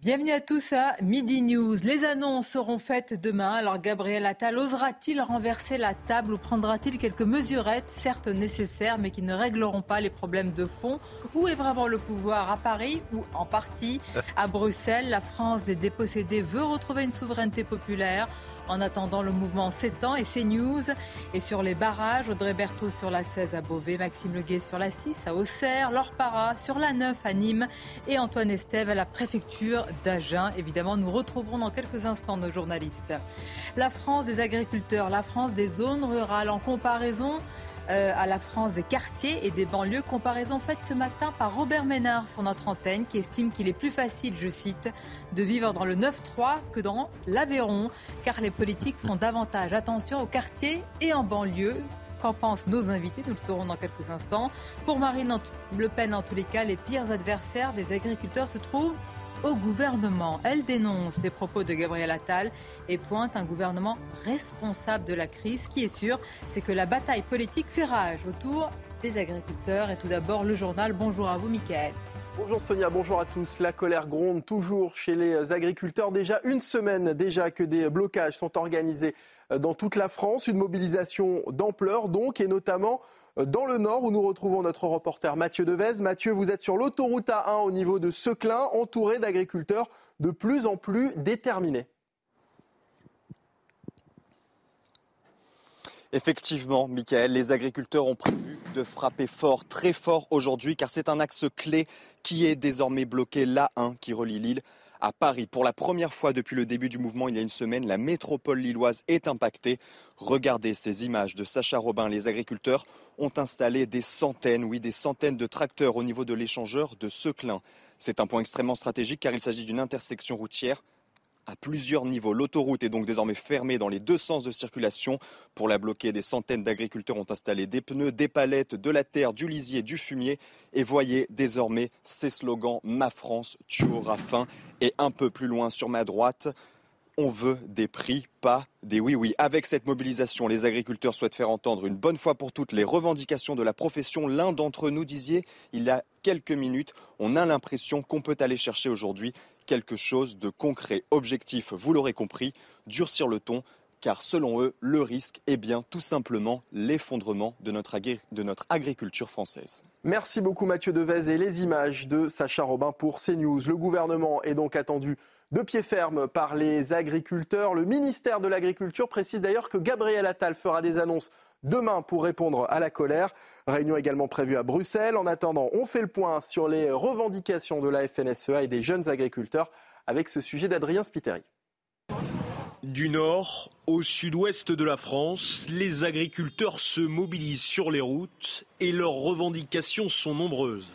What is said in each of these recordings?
Bienvenue à tous à Midi News. Les annonces seront faites demain. Alors Gabriel Attal osera-t-il renverser la table ou prendra-t-il quelques mesurettes, certes nécessaires, mais qui ne régleront pas les problèmes de fond? Où est vraiment le pouvoir? À Paris ou en partie? À Bruxelles La France des dépossédés veut retrouver une souveraineté populaire. En attendant, le mouvement s'étend et CNews et sur les barrages. Audrey Berthaud sur la 16 à Beauvais, Maxime Leguet sur la 6 à Auxerre, Laure Para sur la 9 à Nîmes et Antoine Estève à la préfecture d'Agen. Évidemment, nous retrouverons dans quelques instants nos journalistes. La France des agriculteurs, la France des zones rurales en comparaison euh, à la France des quartiers et des banlieues. Comparaison faite ce matin par Robert Ménard sur notre antenne qui estime qu'il est plus facile, je cite, de vivre dans le 9-3 que dans l'Aveyron car les politiques font davantage attention aux quartiers et en banlieue. Qu'en pensent nos invités? Nous le saurons dans quelques instants. Pour Marine Le Pen, en tous les cas, les pires adversaires des agriculteurs se trouvent au gouvernement. Elle dénonce les propos de Gabriel Attal et pointe un gouvernement responsable de la crise. Ce qui est sûr, c'est que la bataille politique fait rage autour des agriculteurs. Et tout d'abord, le journal. Bonjour à vous, Mickaël. Bonjour Sonia, bonjour à tous. La colère gronde toujours chez les agriculteurs. Déjà une semaine déjà que des blocages sont organisés dans toute la France. Une mobilisation d'ampleur donc, et notamment dans le nord où nous retrouvons notre reporter Mathieu Devez. Mathieu, vous êtes sur l'autoroute A1 au niveau de Seclin, entouré d'agriculteurs de plus en plus déterminés. Effectivement, Michael, les agriculteurs ont prévu de frapper fort, très fort aujourd'hui, car c'est un axe clé qui est désormais bloqué, l'A1 qui relie Lille à Paris. Pour la première fois depuis le début du mouvement il y a une semaine, la métropole lilloise est impactée. Regardez ces images de Sacha Robin. Les agriculteurs ont installé des centaines, oui, des centaines de tracteurs au niveau de l'échangeur de Seclin. C'est un point extrêmement stratégique car il s'agit d'une intersection routière à plusieurs niveaux. L'autoroute est donc désormais fermée dans les deux sens de circulation. Pour la bloquer, des centaines d'agriculteurs ont installé des pneus, des palettes, de la terre, du lisier, du fumier. Et voyez désormais ces slogans Ma France, tu auras faim. Et un peu plus loin sur ma droite, on veut des prix, pas des oui-oui. Avec cette mobilisation, les agriculteurs souhaitent faire entendre une bonne fois pour toutes les revendications de la profession. L'un d'entre nous disait il y a quelques minutes, on a l'impression qu'on peut aller chercher aujourd'hui quelque chose de concret. Objectif, vous l'aurez compris, durcir le ton, car selon eux, le risque est bien tout simplement l'effondrement de notre, agriculture française. Merci beaucoup Mathieu Devez et les images de Sacha Robin pour CNews. Le gouvernement est donc attendu de pied ferme par les agriculteurs. Le ministère de l'Agriculture précise d'ailleurs que Gabriel Attal fera des annonces demain pour répondre à la colère. Réunion également prévue à Bruxelles. En attendant, on fait le point sur les revendications de la FNSEA et des jeunes agriculteurs avec ce sujet d'Adrien Spiteri. Du nord au sud-ouest de la France, les agriculteurs se mobilisent sur les routes et leurs revendications sont nombreuses.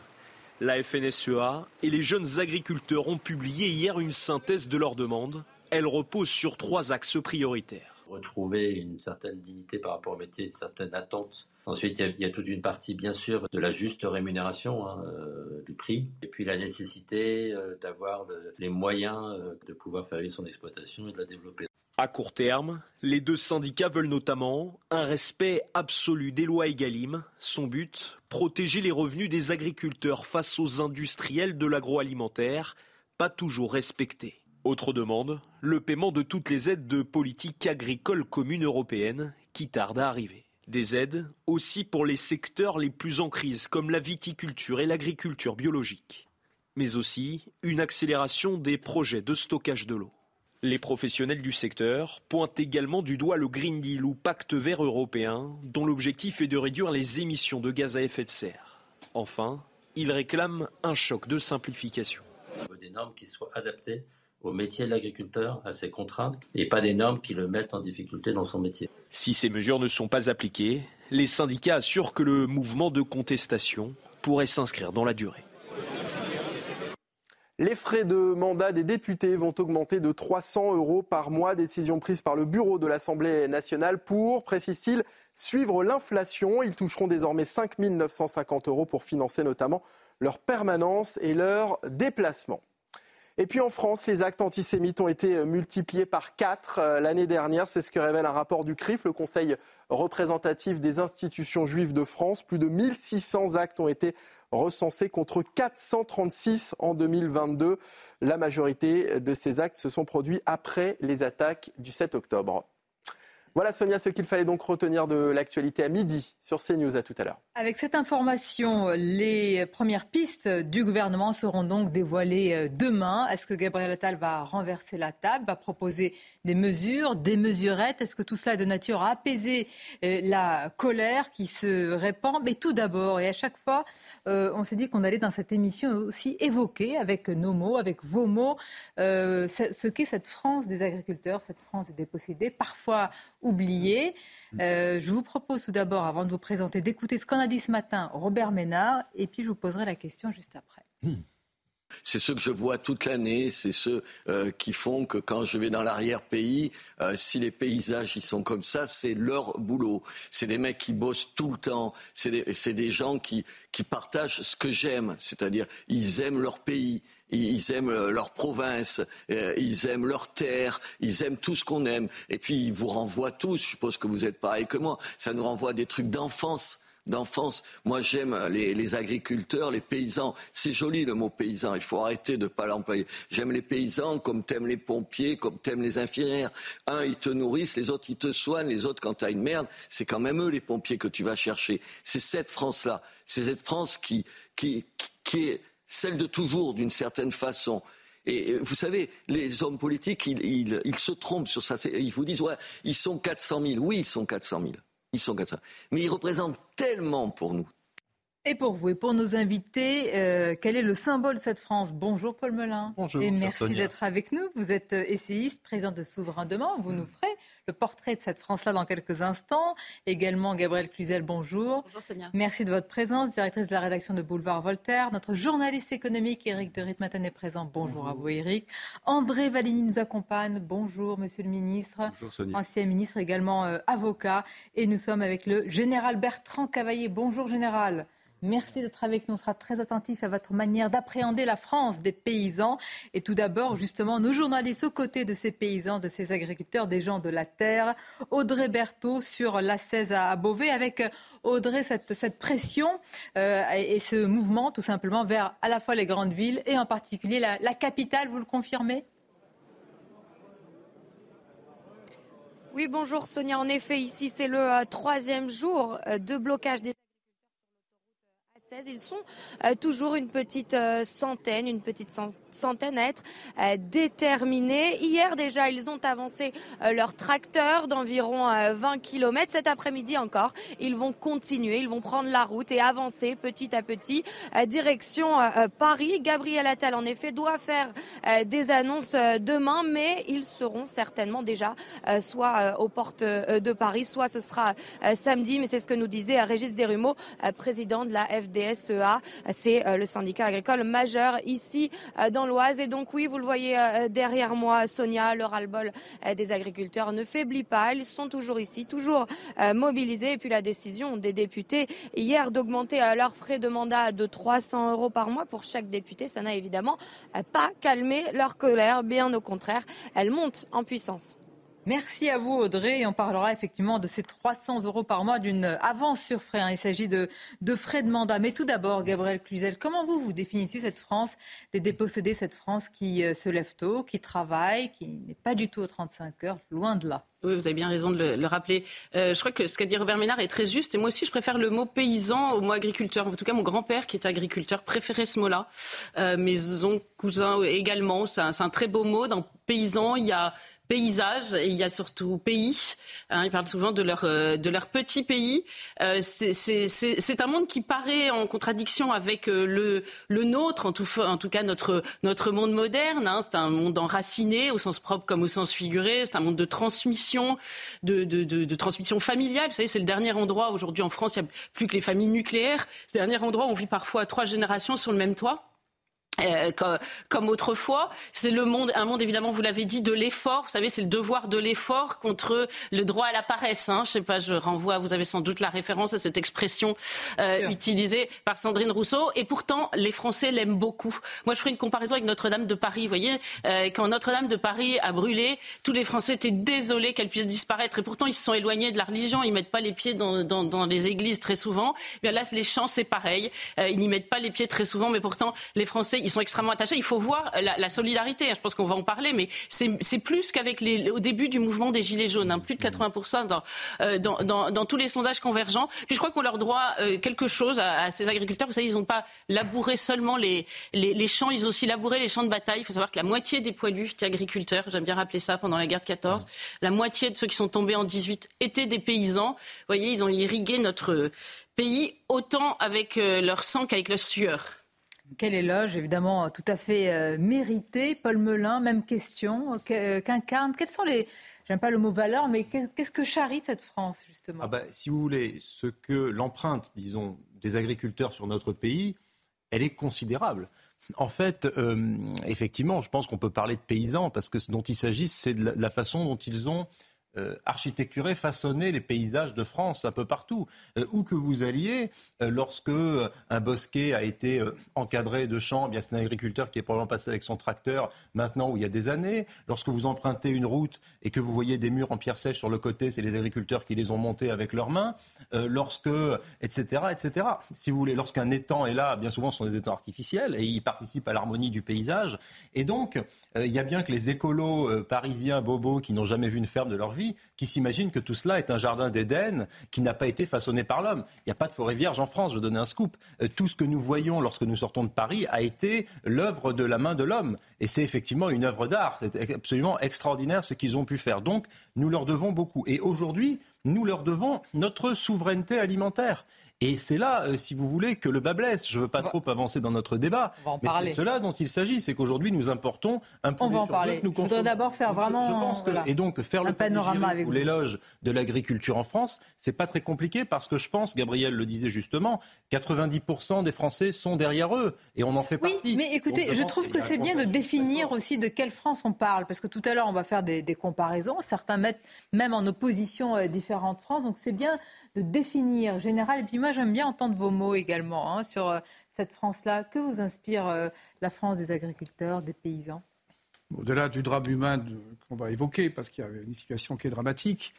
La FNSEA et les jeunes agriculteurs ont publié hier une synthèse de leurs demandes. Elle repose sur trois axes prioritaires. Retrouver une certaine dignité par rapport au métier, une certaine attente. Ensuite, il y, a, toute une partie, bien sûr, de la juste rémunération hein, euh, du prix. Et puis la nécessité euh, d'avoir les moyens euh, de pouvoir faire vivre son exploitation et de la développer. À court terme, les deux syndicats veulent notamment un respect absolu des lois Egalim. Son but, protéger les revenus des agriculteurs face aux industriels de l'agroalimentaire, pas toujours respectés. Autre demande, le paiement de toutes les aides de politique agricole commune européenne qui tardent à arriver. Des aides aussi pour les secteurs les plus en crise comme la viticulture et l'agriculture biologique. Mais aussi une accélération des projets de stockage de l'eau. Les professionnels du secteur pointent également du doigt le Green Deal ou pacte vert européen, dont l'objectif est de réduire les émissions de gaz à effet de serre. Enfin, ils réclament un choc de simplification. Il faut des normes qui soient adaptées au métier de l'agriculteur, à ses contraintes, et pas des normes qui le mettent en difficulté dans son métier. Si ces mesures ne sont pas appliquées, les syndicats assurent que le mouvement de contestation pourrait s'inscrire dans la durée. Les frais de mandat des députés vont augmenter de 300 euros par mois. Décision prise par le bureau de l'Assemblée nationale pour, précise-t-il, suivre l'inflation. Ils toucheront désormais 5 950 euros pour financer notamment leur permanence et leur déplacement. Et puis en France, les actes antisémites ont été multipliés par quatre euh, l'année dernière. C'est ce que révèle un rapport du CRIF, le Conseil représentatif des institutions juives de France. Plus de 1600 actes ont été recensés contre 436 en 2022. La majorité de ces actes se sont produits après les attaques du 7 octobre. Voilà Sonia ce qu'il fallait donc retenir de l'actualité à midi sur CNews. À tout à l'heure. Avec cette information, les premières pistes du gouvernement seront donc dévoilées euh, demain. Est-ce que Gabriel Attal va renverser la table, va proposer des mesures, des mesurettes? Est-ce que tout cela est de nature à apaiser euh, la colère qui se répand? Mais tout d'abord, et à chaque fois, euh, on s'est dit qu'on allait dans cette émission aussi évoquer avec nos mots, avec vos mots, ce qu'est cette France des agriculteurs, cette France des dépossédés, parfois oubliée. je vous propose tout d'abord, avant de vous présenter, d'écouter ce qu'on a dit ce matin Robert Ménard, et puis je vous poserai la question juste après. Hmm. C'est ceux que je vois toute l'année, c'est ceux euh, qui font que quand je vais dans l'arrière-pays, euh, si les paysages ils sont comme ça, c'est leur boulot. C'est des mecs qui bossent tout le temps, c'est des, des, gens qui, qui partagent ce que j'aime, c'est-à-dire ils aiment leur pays, ils aiment euh, leur province, ils aiment leur terre, ils aiment tout ce qu'on aime. Et puis ils vous renvoient tous, je suppose que vous êtes pareil que moi, ça nous renvoie des trucs d'enfance d'enfance. Moi, j'aime les, agriculteurs, les paysans. C'est joli le mot paysan. Il faut arrêter de ne pas l'employer. J'aime les paysans comme t'aimes les pompiers, comme t'aimes les infirmières. Un, ils te nourrissent, les autres, ils te soignent. Les autres, quand t'as une merde, c'est quand même eux les pompiers que tu vas chercher. C'est cette France-là. C'est cette France qui, qui, qui est celle de toujours, d'une certaine façon. Et vous savez, les hommes politiques, ils, se trompent sur ça. Ils vous disent, ouais, ils sont 400 000. Oui, ils sont 400 000. Ils sont. Mais ils représentent tellement pour nous. Et pour vous et pour nos invités, euh, quel est le symbole de cette France? Bonjour Paul Melun. Bonjour. Et merci d'être avec nous. Vous êtes euh, essayiste, président de Souverain Demain. Vous nous ferez le portrait de cette France-là dans quelques instants. Également, Gabriel Cluzel, bonjour. Bonjour Sonia. Merci de votre présence, directrice de la rédaction de Boulevard Voltaire. Notre journaliste économique, Éric de Ritmaten, est présent. Bonjour, à vous, Éric. André Valigny nous accompagne. Bonjour, monsieur le ministre. Bonjour, Sonia. Ancien ministre, également euh, avocat. Et nous sommes avec le général Bertrand Cavaillé. Bonjour, général. Merci d'être avec nous. On sera très attentif à votre manière d'appréhender la France des paysans. Et tout d'abord, justement, nos journalistes aux côtés de ces paysans, de ces agriculteurs, des gens de la terre. Audrey Berthaud sur la 16 à Beauvais, avec euh, Audrey cette, cette pression euh, et, ce mouvement tout simplement vers à la fois les grandes villes et en particulier la, la capitale. Vous le confirmez? Oui, bonjour Sonia. En effet, ici, c'est le euh, troisième jour de blocage des ils sont euh, toujours une petite euh, centaine, une petite centaine à être euh, déterminés. Hier déjà, ils ont avancé leur tracteur d'environ 20 km. Cet après-midi encore, ils vont continuer, ils vont prendre la route et avancer petit à petit direction Paris. Gabriel Attal, en effet, doit faire des annonces demain, mais ils seront certainement déjà soit aux portes de Paris, soit ce sera samedi. Mais c'est ce que nous disait Régis Desrumeaux, président de la FD SEA. C'est euh, le syndicat agricole majeur ici euh, dans l'Oise. Et donc oui, vous le voyez euh, derrière moi, Sonia, le ras-le-bol des agriculteurs ne faiblit pas. Ils sont toujours ici, toujours mobilisés. Et puis la décision des députés hier d'augmenter leurs frais de mandat de 300 euros par mois pour chaque député, ça n'a évidemment pas calmé leur colère. Bien au contraire, elle monte en puissance. Merci à vous Audrey. on parlera effectivement de ces 300 euros par mois d'une avance sur frais. Hein. Il s'agit de, frais de mandat. Mais tout d'abord, Gabriel Cluzel, comment vous vous définissez cette France des dépossédés, cette France qui euh, se lève tôt, qui travaille, qui n'est pas du tout aux 35 heures, loin de là? Oui, vous avez bien raison de le, rappeler. Euh, je crois que ce qu'a dit Robert Ménard est très juste. Et moi aussi, je préfère le mot paysan au mot agriculteur. En tout cas, mon grand-père, qui est agriculteur, préférait ce mot-là. Euh, mes oncles, cousins également. C'est un, un, très beau mot. Dans paysan, il y a paysage et il y a surtout pays. Hein, ils parlent souvent de leur, euh, de leur petit pays. Euh, c'est un monde qui paraît en contradiction avec euh, le, le nôtre, en tout, en tout cas notre, notre monde moderne. Hein. C'est un monde enraciné au sens propre comme au sens figuré. C'est un monde de transmission, de, de, de, transmission familiale. Vous savez, c'est le dernier endroit aujourd'hui en France, il n'y a plus que les familles nucléaires. C'est le dernier endroit où on vit parfois trois générations sur le même toit. Euh, comme, autrefois, c'est le monde, un monde évidemment, vous l'avez dit, de l'effort. Vous savez, c'est le devoir de l'effort contre le droit à la paresse. Hein. Je sais pas, je renvoie, vous avez sans doute la référence à cette expression euh, utilisée par Sandrine Rousseau. Et pourtant, les Français l'aiment beaucoup. Moi, je ferai une comparaison avec Notre-Dame de Paris. Vous voyez, euh, quand Notre-Dame de Paris a brûlé, tous les Français étaient désolés qu'elle puisse disparaître. Et pourtant, ils se sont éloignés de la religion. Ils mettent pas les pieds dans, dans, dans les églises très souvent. Bien là, les chants, c'est pareil. Ils n'y mettent pas les pieds très souvent, mais pourtant, les Français ils sont extrêmement attachés. Il faut voir la, solidarité. Je pense qu'on va en parler, mais c'est plus qu'avec les, au début du mouvement des Gilets jaunes. Hein. plus de 80% dans, euh, dans, dans, dans, tous les sondages convergents. Puis je crois qu'on leur doit euh, quelque chose à, ces agriculteurs. Vous savez, ils n'ont pas labouré seulement les, les, les, champs, ils ont aussi labouré les champs de bataille. Il faut savoir que la moitié des poilus étaient agriculteurs. J'aime bien rappeler ça pendant la guerre de 14. La moitié de ceux qui sont tombés en 18 étaient des paysans. Vous voyez, ils ont irrigué notre pays autant avec euh, leur sang qu'avec leur sueur. Quel éloge, évidemment, tout à fait euh, mérité. Paul Melun, même question, euh, qu'incarne. Quels sont les, j'aime pas le mot valeur, mais qu'est-ce que charrie cette France, justement? Ah bah, Si vous voulez, ce que l'empreinte, disons, des agriculteurs sur notre pays, elle est considérable. En fait, effectivement, je pense qu'on peut parler de paysans, parce que ce dont il s'agit, c'est de la façon dont ils ont euh, architecturer, façonner les paysages de France un peu partout. Euh, où que vous alliez, euh, lorsque un bosquet a été encadré de champs, eh bien c'est un agriculteur qui est probablement passé avec son tracteur maintenant où il y a des années. Lorsque vous empruntez une route et que vous voyez des murs en pierre sèche sur le côté, c'est les agriculteurs qui les ont montés avec leurs mains. lorsque, etc., etc. Si vous voulez, lorsqu'un étang est là, bien souvent ce sont des étangs artificiels et ils participent à l'harmonie du paysage. Et donc, il y a bien que les écolos parisiens bobos qui n'ont jamais vu une ferme de leur vie qui s'imaginent que tout cela est un jardin d'Éden qui n'a pas été façonné par l'homme. Il n'y a pas de forêt vierge en France, je vais donner un scoop. Euh, tout ce que nous voyons lorsque nous sortons de Paris a été l'œuvre de la main de l'homme. Et c'est effectivement une œuvre d'art. C'est absolument extraordinaire ce qu'ils ont pu faire. Donc, nous leur devons beaucoup. Et aujourd'hui, nous leur devons notre souveraineté alimentaire. Et c'est là, euh, si vous voulez, que le bas blesse. Je ne veux pas trop avancer dans notre débat, mais c'est cela dont il s'agit. C'est qu'aujourd'hui, nous importons un poulet On va en Nous Je voudrais d'abord faire vraiment... Et donc, faire le panorama avec ou l'éloge de l'agriculture en France, c'est pas très compliqué parce que je pense, Gabriel le disait justement, 90% des Français sont derrière eux et on en fait oui, partie. mais écoutez, je trouve que c'est bien de définir aussi de quelle France on parle parce que tout à l'heure, on va faire des, comparaisons. Certains mettent même en opposition euh, différentes France. Donc, c'est bien de définir général. Et puis moi, j'aime bien entendre vos mots également hein, sur euh, cette France-là. Que vous inspire euh, la France des agriculteurs, des paysans? Au-delà du drame humain qu'on va évoquer, parce qu'il y a une situation qui est dramatique,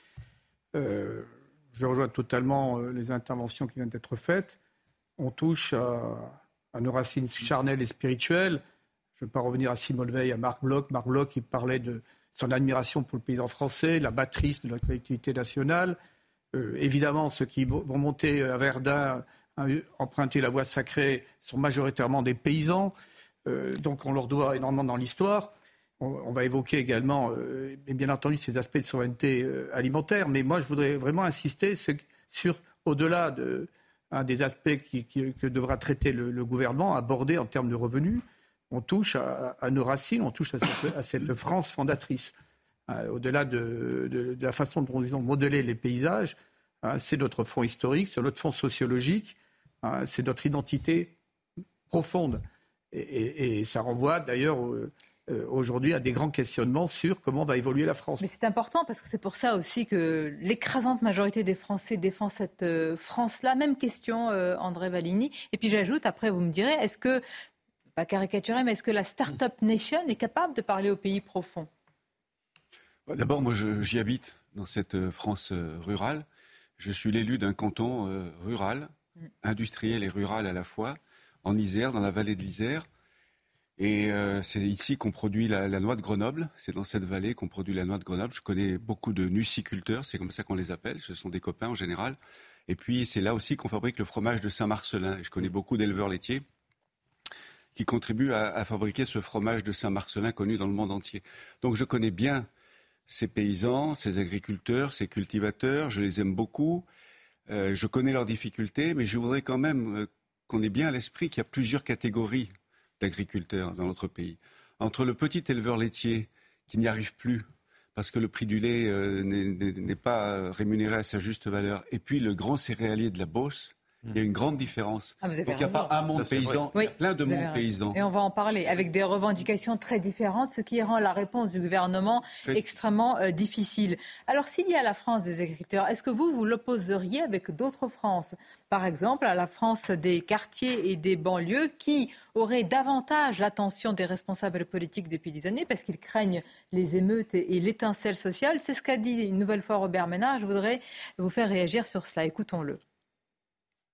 euh, je rejoins totalement les interventions qui viennent d'être faites. On touche à, nos racines charnelles et spirituelles. Je ne vais pas revenir à Simone Veil, à Marc Bloch. Marc Bloch qui parlait de son admiration pour le paysan français, la matrice de la collectivité nationale. Euh, évidemment, ceux qui vont monter à Verdun, emprunter la voie sacrée, sont majoritairement des paysans. Euh, donc on leur doit énormément dans l'histoire. On, va évoquer également, euh, bien entendu, ces aspects de souveraineté alimentaire. Mais moi, je voudrais vraiment insister sur, au-delà des aspects que devra traiter le, gouvernement, aborder en termes de revenus, on touche à, nos racines, on touche à cette France fondatrice. Euh, au-delà de, la façon dont ils ont modelé les paysages, hein, c'est notre fond historique, c'est notre fond sociologique, hein, c'est notre identité profonde. Et, ça renvoie d'ailleurs euh, aujourd'hui à des grands questionnements sur comment va évoluer la France. Mais c'est important parce que c'est pour ça aussi que l'écrasante majorité des Français défend cette euh, France-là. Même question, André Valigny. Et puis j'ajoute, après vous me direz, est-ce que, pas caricaturer, mais est-ce que la Startup Nation est capable de parler au pays profond bah, d'abord, moi, j'y habite dans cette euh, France euh, rurale. Je suis l'élu d'un canton euh, rural, mm. industriel et rural à la fois, en Isère, dans la vallée de l'Isère. Et c'est ici qu'on produit la, noix de Grenoble. C'est dans cette vallée qu'on produit la noix de Grenoble. Je connais beaucoup de nuciculteurs, c'est comme ça qu'on les appelle. Ce sont des copains en général. Et puis c'est là aussi qu'on fabrique le fromage de Saint-Marcelin. je connais beaucoup d'éleveurs laitiers qui contribuent à, à, fabriquer ce fromage de Saint-Marcelin connu dans le monde entier. Donc je connais bien ces paysans, ces agriculteurs, ces cultivateurs. Je les aime beaucoup. Euh, je connais leurs difficultés, mais je voudrais quand même euh, qu'on ait bien à l'esprit qu'il y a plusieurs catégories d'agriculteurs dans notre pays. Entre le petit éleveur laitier qui n'y arrive plus parce que le prix du lait euh, n'est pas rémunéré à sa juste valeur, et puis le grand céréalier de la Beauce, il y a une grande différence. Ah, Donc il n'y a pas un monde paysan, il y a plein de mondes paysans. Et on va en parler avec des revendications très différentes, ce qui rend la réponse du gouvernement extrêmement euh, difficile. Alors s'il y a la France des agriculteurs, est-ce que vous, vous l'opposeriez avec d'autres France Par exemple, à la France des quartiers et des banlieues qui auraient davantage l'attention des responsables politiques depuis des années parce qu'ils craignent les émeutes et, l'étincelle sociale? C'est ce qu'a dit une nouvelle fois Robert Ménard. Je voudrais vous faire réagir sur cela. Écoutons-le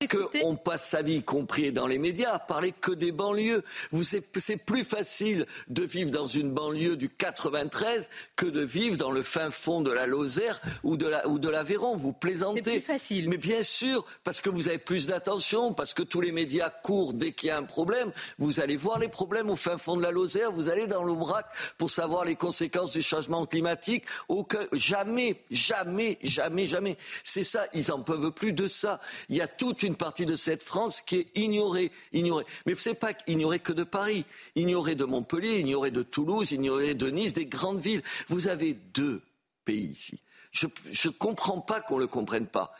qu'on passe sa vie, y compris dans les médias, à parler que des banlieues. C'est plus facile de vivre dans une banlieue du 93 que de vivre dans le fin fond de la Lozère ou de l'Aveyron. Vous plaisantez. C'est plus facile. Mais bien sûr, parce que vous avez plus d'attention, parce que tous les médias courent dès qu'il y a un problème. Vous allez voir les problèmes au fin fond de la Lozère, vous allez dans l'Aubrac pour savoir les conséquences du changement climatique. Aucun, jamais, jamais, jamais, jamais. C'est ça, ils en peuvent plus de ça. Il y a toute une une partie de cette France qui est ignorée. ignorée. Mais ce n'est pas ignorée que de Paris, ignorée de Montpellier, ignorée de Toulouse, ignorée de Nice, des grandes villes. vous avez deux pays ici. Je ne comprends pas qu'on ne le comprenne pas.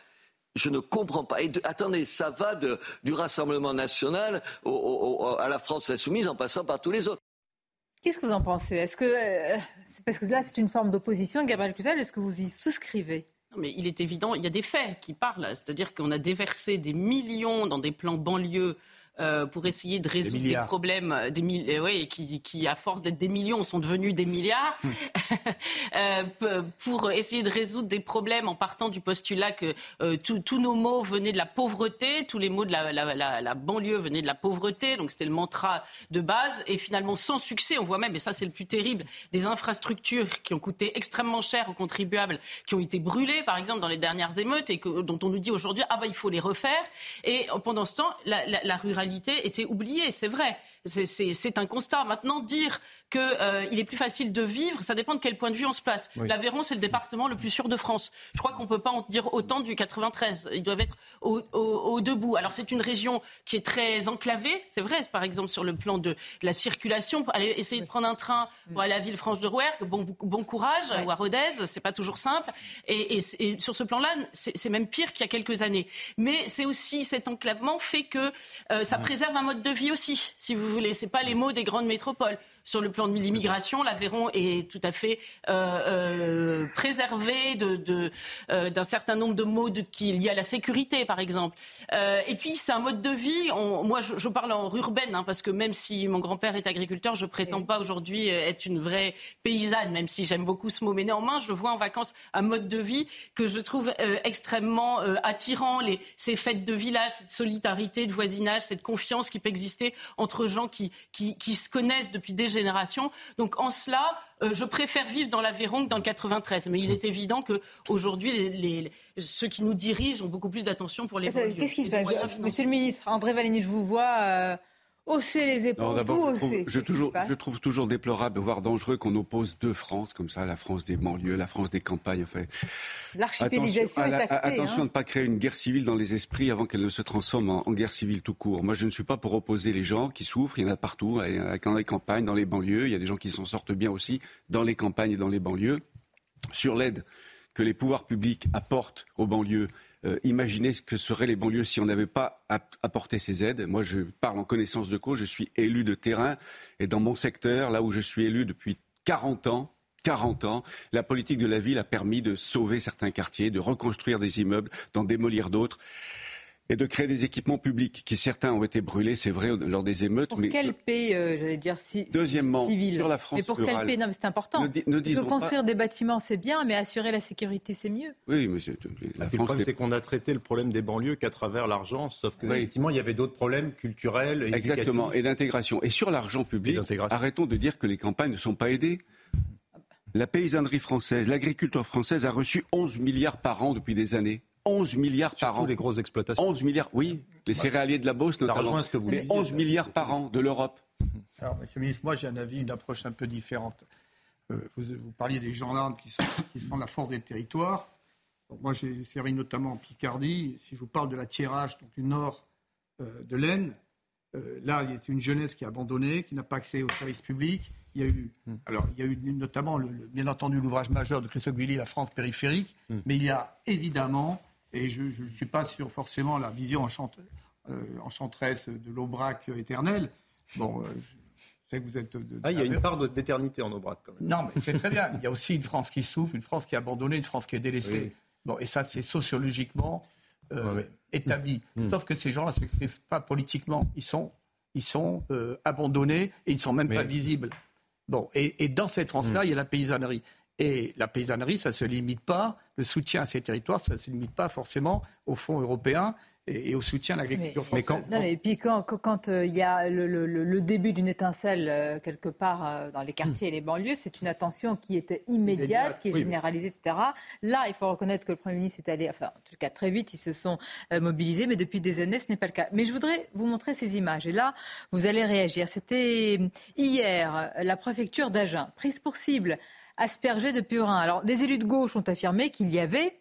Je ne comprends pas. Attendez, ça va de, du Rassemblement national à la France insoumise en passant par tous les autres. Qu'est-ce que vous en pensez? Est-ce que euh, parce que là c'est une forme d'opposition, Gabriel Cluzel, est-ce que vous y souscrivez? Mais il est évident, il y a des faits qui parlent. C'est-à-dire qu'on a déversé des millions dans des plans banlieues euh, pour essayer de résoudre des, problèmes, euh, des euh, oui, qui, qui, à force d'être des millions, sont devenus des milliards, hmm. euh, pour essayer de résoudre des problèmes en partant du postulat que tous nos mots venaient de la pauvreté, tous les mots de la, la, la, la banlieue venaient de la pauvreté, donc c'était le mantra de base, et finalement sans succès, on voit même, et ça c'est le plus terrible, des infrastructures qui ont coûté extrêmement cher aux contribuables, qui ont été brûlées, par exemple, dans les dernières émeutes, et que, dont on nous dit aujourd'hui, ah bah il faut les refaire, et pendant ce temps, la, la était oubliée, c'est vrai. C'est un constat. Maintenant, dire qu'il euh, est plus facile de vivre, ça dépend de quel point de vue on se place. L'Aveyron, c'est le département le plus sûr de France. Je crois qu'on ne peut pas en dire autant du 93. Ils doivent être au, debout. Alors, c'est une région qui est très enclavée, c'est vrai, par exemple, sur le plan de, la circulation. Pour aller essayer de prendre un train pour aller à la ville franche de Rouergue, bon, bon courage, ou à Rodez, c'est pas toujours simple. Et, sur ce plan-là, c'est même pire qu'il y a quelques années. Mais c'est aussi cet enclavement fait que euh, ça préserve un mode de vie aussi, si vous voulez. C'est pas les mots des grandes métropoles sur le plan de l'immigration, l'Aveyron est tout à fait euh, euh, préservé de, euh, d'un certain nombre de mots de, qui liés à la sécurité, par exemple. et puis, c'est un mode de vie. moi, je, parle en urbaine, hein, parce que même si mon grand-père est agriculteur, je prétends pas aujourd'hui être une vraie paysanne, même si j'aime beaucoup ce mot. Mais néanmoins, je vois en vacances un mode de vie que je trouve extrêmement attirant. Ces fêtes de village, cette solidarité de voisinage, cette confiance qui peut exister entre gens qui, se connaissent depuis des génération. Donc en cela, euh, je préfère vivre dans l'Aveyron que dans le 93. Mais il est évident qu'aujourd'hui, les, ceux qui nous dirigent ont beaucoup plus d'attention pour les Qu'est-ce qui se passe? Monsieur le ministre, André Valigny, je vous vois... Euh, hausser les épaules. d'abord, je, trouve, je, trouve toujours déplorable, voire dangereux qu'on oppose deux France comme ça, la France des banlieues, la France des campagnes. Enfin, L'archipélisation est actée. Attention hein. de ne pas créer une guerre civile dans les esprits avant qu'elle ne se transforme en, guerre civile tout court. Moi, je ne suis pas pour opposer les gens qui souffrent. Il y en a partout, dans les campagnes, dans les banlieues. Il y a des gens qui s'en sortent bien aussi dans les campagnes et dans les banlieues. Sur l'aide que les pouvoirs publics apportent aux banlieues, euh, imaginez ce que seraient les banlieues si on n'avait pas apporté ces aides. Moi, je parle en connaissance de cause, je suis élu de terrain. Et dans mon secteur, là où je suis élu depuis 40 ans, 40 ans, la politique de la ville a permis de sauver certains quartiers, de reconstruire des immeubles, d'en démolir d'autres et de créer des équipements publics qui certains ont été brûlés, c'est vrai, lors des émeutes. Pour quel pays, euh, j'allais dire, si, Deuxièmement, sur la France Mais pour quel pays Non, mais c'est important. Ne, construire des bâtiments, c'est bien, mais assurer la sécurité, c'est mieux. Oui, monsieur. La France, le problème, c'est qu'on a traité le problème des banlieues qu'à travers l'argent, sauf que effectivement, il y avait d'autres problèmes culturels, exactement, et d'intégration. Et sur l'argent public, arrêtons de dire que les campagnes ne sont pas aidées. La paysannerie française, l'agriculture française a reçu 11 milliards par an depuis des années. 11 milliards par an. les grosses exploitations. 11 milliards, oui. Les céréaliers de la Beauce notamment. Que vous mais 11 milliards par an de l'Europe. Alors, Monsieur le ministre, moi j'ai un avis, une approche un peu différente. vous, parliez des gendarmes qui sont, qui sont la force des territoires. moi, j'ai servi notamment en Picardie. Si je vous parle de la Thiérache, donc du nord de l'Aisne, là, il y a une jeunesse qui est abandonnée, qui n'a pas accès aux services publics. Il y a eu, hmm. alors, il y a eu notamment, le, bien entendu, l'ouvrage majeur de Christophe Guilly, La France périphérique, hmm. mais il y a évidemment, et je ne suis pas sur forcément la vision euh, enchanteresse de l'Aubrac éternel. Bon, euh, je sais que vous êtes. ah, il y a une part d'éternité en Aubrac, quand même. Non, mais c'est très bien. Il y a aussi une France qui souffre, une France qui est abandonnée, une France qui est délaissée. Bon, et ça, c'est sociologiquement euh, établi. Hmm. Sauf que ces gens-là ne s'expriment pas politiquement. Ils sont, ils sont abandonnés et ils ne sont même pas visibles. Bon, et, dans cette France-là, hmm. il y a la paysannerie. Et la paysannerie, ça ne se limite pas, le soutien à ces territoires, ça ne se limite pas forcément aux fonds européens et, au soutien à l'agriculture française. Mais, puis quand, quand euh, il y a le, début d'une étincelle euh, quelque part euh, dans les quartiers et les banlieues, c'est une attention qui est immédiate, qui est généralisée, etc. Là, il faut reconnaître que le Premier ministre est allé, enfin, en tout cas très vite, ils se sont mobilisés, mais depuis des années, ce n'est pas le cas. Mais je voudrais vous montrer ces images. Et là, vous allez réagir. C'était hier, la préfecture d'Agen, prise pour cible aspergée de purin. Alors, des élus de gauche ont affirmé qu'il y avait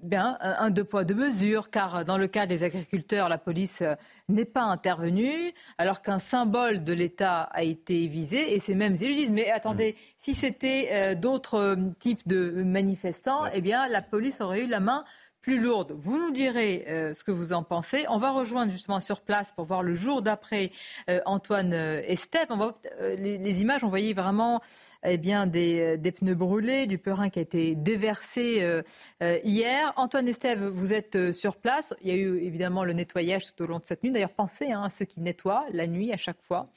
bien un deux poids deux mesures, car dans le cas des agriculteurs, la police euh, n'est pas intervenue, alors qu'un symbole de l'État a été visé, et ces mêmes élus disent mais attendez, mmh. si c'était euh, d'autres euh, types de manifestants, eh bien la police aurait eu la main plus lourde. Vous nous direz ce que vous en pensez. On va rejoindre justement sur place pour voir le jour d'après Antoine Estève. On les, images, on voyait vraiment eh bien, des, pneus brûlés, du purin qui a été déversé euh, euh, hier. Antoine Estève, vous êtes euh, sur place. Il y a eu évidemment le nettoyage tout au long de cette nuit. D'ailleurs, pensez hein, à ceux qui nettoient la nuit à chaque fois.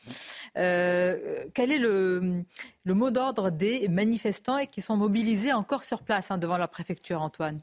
quel est le, le mot d'ordre des manifestants et qui sont mobilisés encore sur place hein, devant la préfecture, Antoine?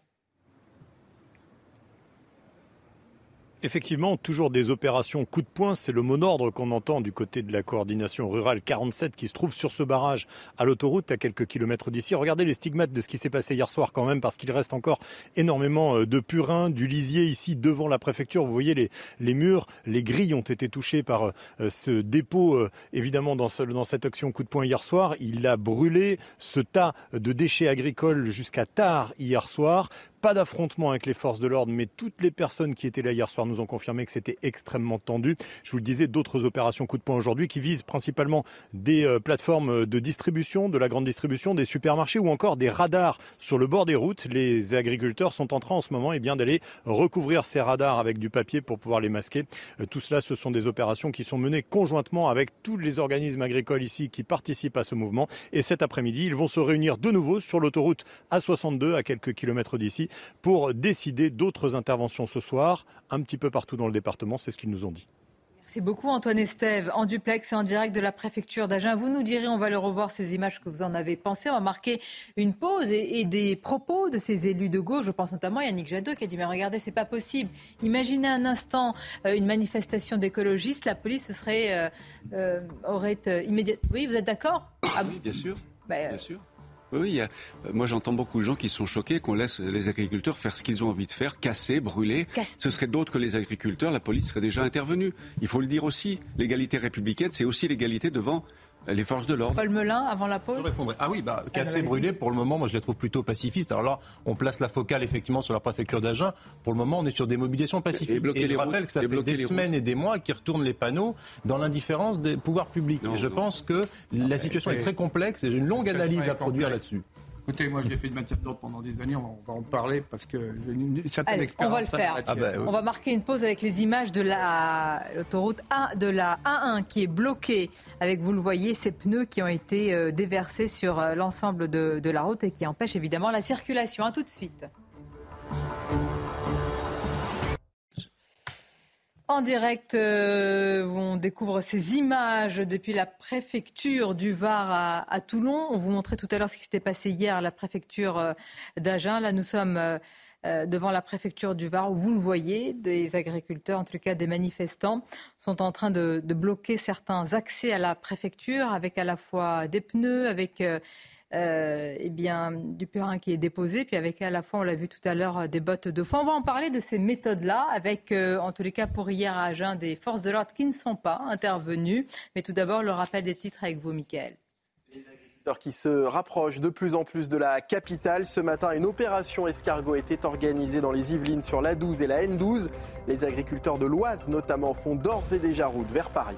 Effectivement, toujours des opérations coup de poing, c'est le mot d'ordre qu'on entend du côté de la coordination rurale 47 qui se trouve sur ce barrage à l'autoroute à quelques kilomètres d'ici. Regardez les stigmates de ce qui s'est passé hier soir quand même parce qu'il reste encore énormément euh, de purin, du lisier ici devant la préfecture. Vous voyez les, murs, les grilles ont été touchées par euh, ce dépôt euh, évidemment dans, dans cette action coup de poing hier soir. Il a brûlé ce tas de déchets agricoles jusqu'à tard hier soir pas d'affrontement avec les forces de l'ordre, mais toutes les personnes qui étaient là hier soir nous ont confirmé que c'était extrêmement tendu. Je vous le disais, d'autres opérations coup de poing aujourd'hui qui visent principalement des euh, plateformes de distribution, de la grande distribution, des supermarchés ou encore des radars sur le bord des routes. Les agriculteurs sont en train en ce moment eh d'aller recouvrir ces radars avec du papier pour pouvoir les masquer. Euh, tout cela, ce sont des opérations qui sont menées conjointement avec tous les organismes agricoles ici qui participent à ce mouvement. Et cet après-midi, ils vont se réunir de nouveau sur l'autoroute A62 à quelques kilomètres d'ici pour décider d'autres interventions ce soir, un petit peu partout dans le département, c'est ce qu'ils nous ont dit. Merci beaucoup Antoine Estève, en duplex et en direct de la préfecture d'Agen. Vous nous direz, on va le revoir, ces images que vous en avez pensé. On va marquer une pause et, des propos de ces élus de gauche. Je pense notamment à Yannick Jadot qui a dit, mais regardez, c'est pas possible. Imaginez un instant euh, une manifestation d'écologistes, la police serait, euh, euh, aurait immédiatement... Oui, vous êtes d'accord? Ah, Oui, bien sûr. Bah, bien sûr. Oui, euh, moi j'entends beaucoup de gens qui sont choqués qu'on laisse les agriculteurs faire ce qu'ils ont envie de faire, casser, brûler. Ce serait d'autres que les agriculteurs, la police serait déjà intervenue. Il faut le dire aussi, l'égalité républicaine, c'est aussi l'égalité devant les forces de l'ordre. Paul Melun, avant la pause. Je répondrai. Ah oui, bah, casser, brûler, pour le moment, moi je les trouve plutôt pacifistes. Alors là, on place la focale effectivement sur la préfecture d'Agen. Pour le moment, on est sur des mobilisations pacifiques. Et, je rappelle que ça fait des semaines et des mois qu'ils retournent les panneaux dans l'indifférence des pouvoirs publics. et je pense que la situation est très complexe et j'ai une longue analyse à produire là-dessus. Écoutez, moi, je l'ai fait de matière d'ordre pendant des années. On va en parler parce que j'ai une certaine expérience. On va le faire. Ah bah on va marquer une pause avec les images de l'autoroute A, de la A1 qui est bloquée. Avec, vous le voyez, ces pneus qui ont été euh, déversés sur euh, l'ensemble de, de la route et qui empêchent évidemment la circulation. A tout de suite. En direct, euh, on découvre ces images depuis la préfecture du Var à, Toulon. On vous montrait tout à l'heure ce qui s'était passé hier à la préfecture euh, d'Agen. Là, nous sommes euh, devant la préfecture du Var où vous le voyez, des agriculteurs, en tout cas des manifestants, sont en train de, bloquer certains accès à la préfecture avec à la fois des pneus, avec eh bien, du purin qui est déposé, puis avec à la fois, on l'a vu tout à l'heure, des bottes de foin. On va en parler de ces méthodes-là, avec euh, en tous les cas pour hier à Agen des forces de l'ordre qui ne sont pas intervenues. Mais tout d'abord, le rappel des titres avec vous, Michael. qui se rapproche de plus en plus de la capitale. Ce matin, une opération escargot était organisée dans les Yvelines sur l'A12 et la N12. Les agriculteurs de l'Oise notamment font d'ores et déjà route vers Paris.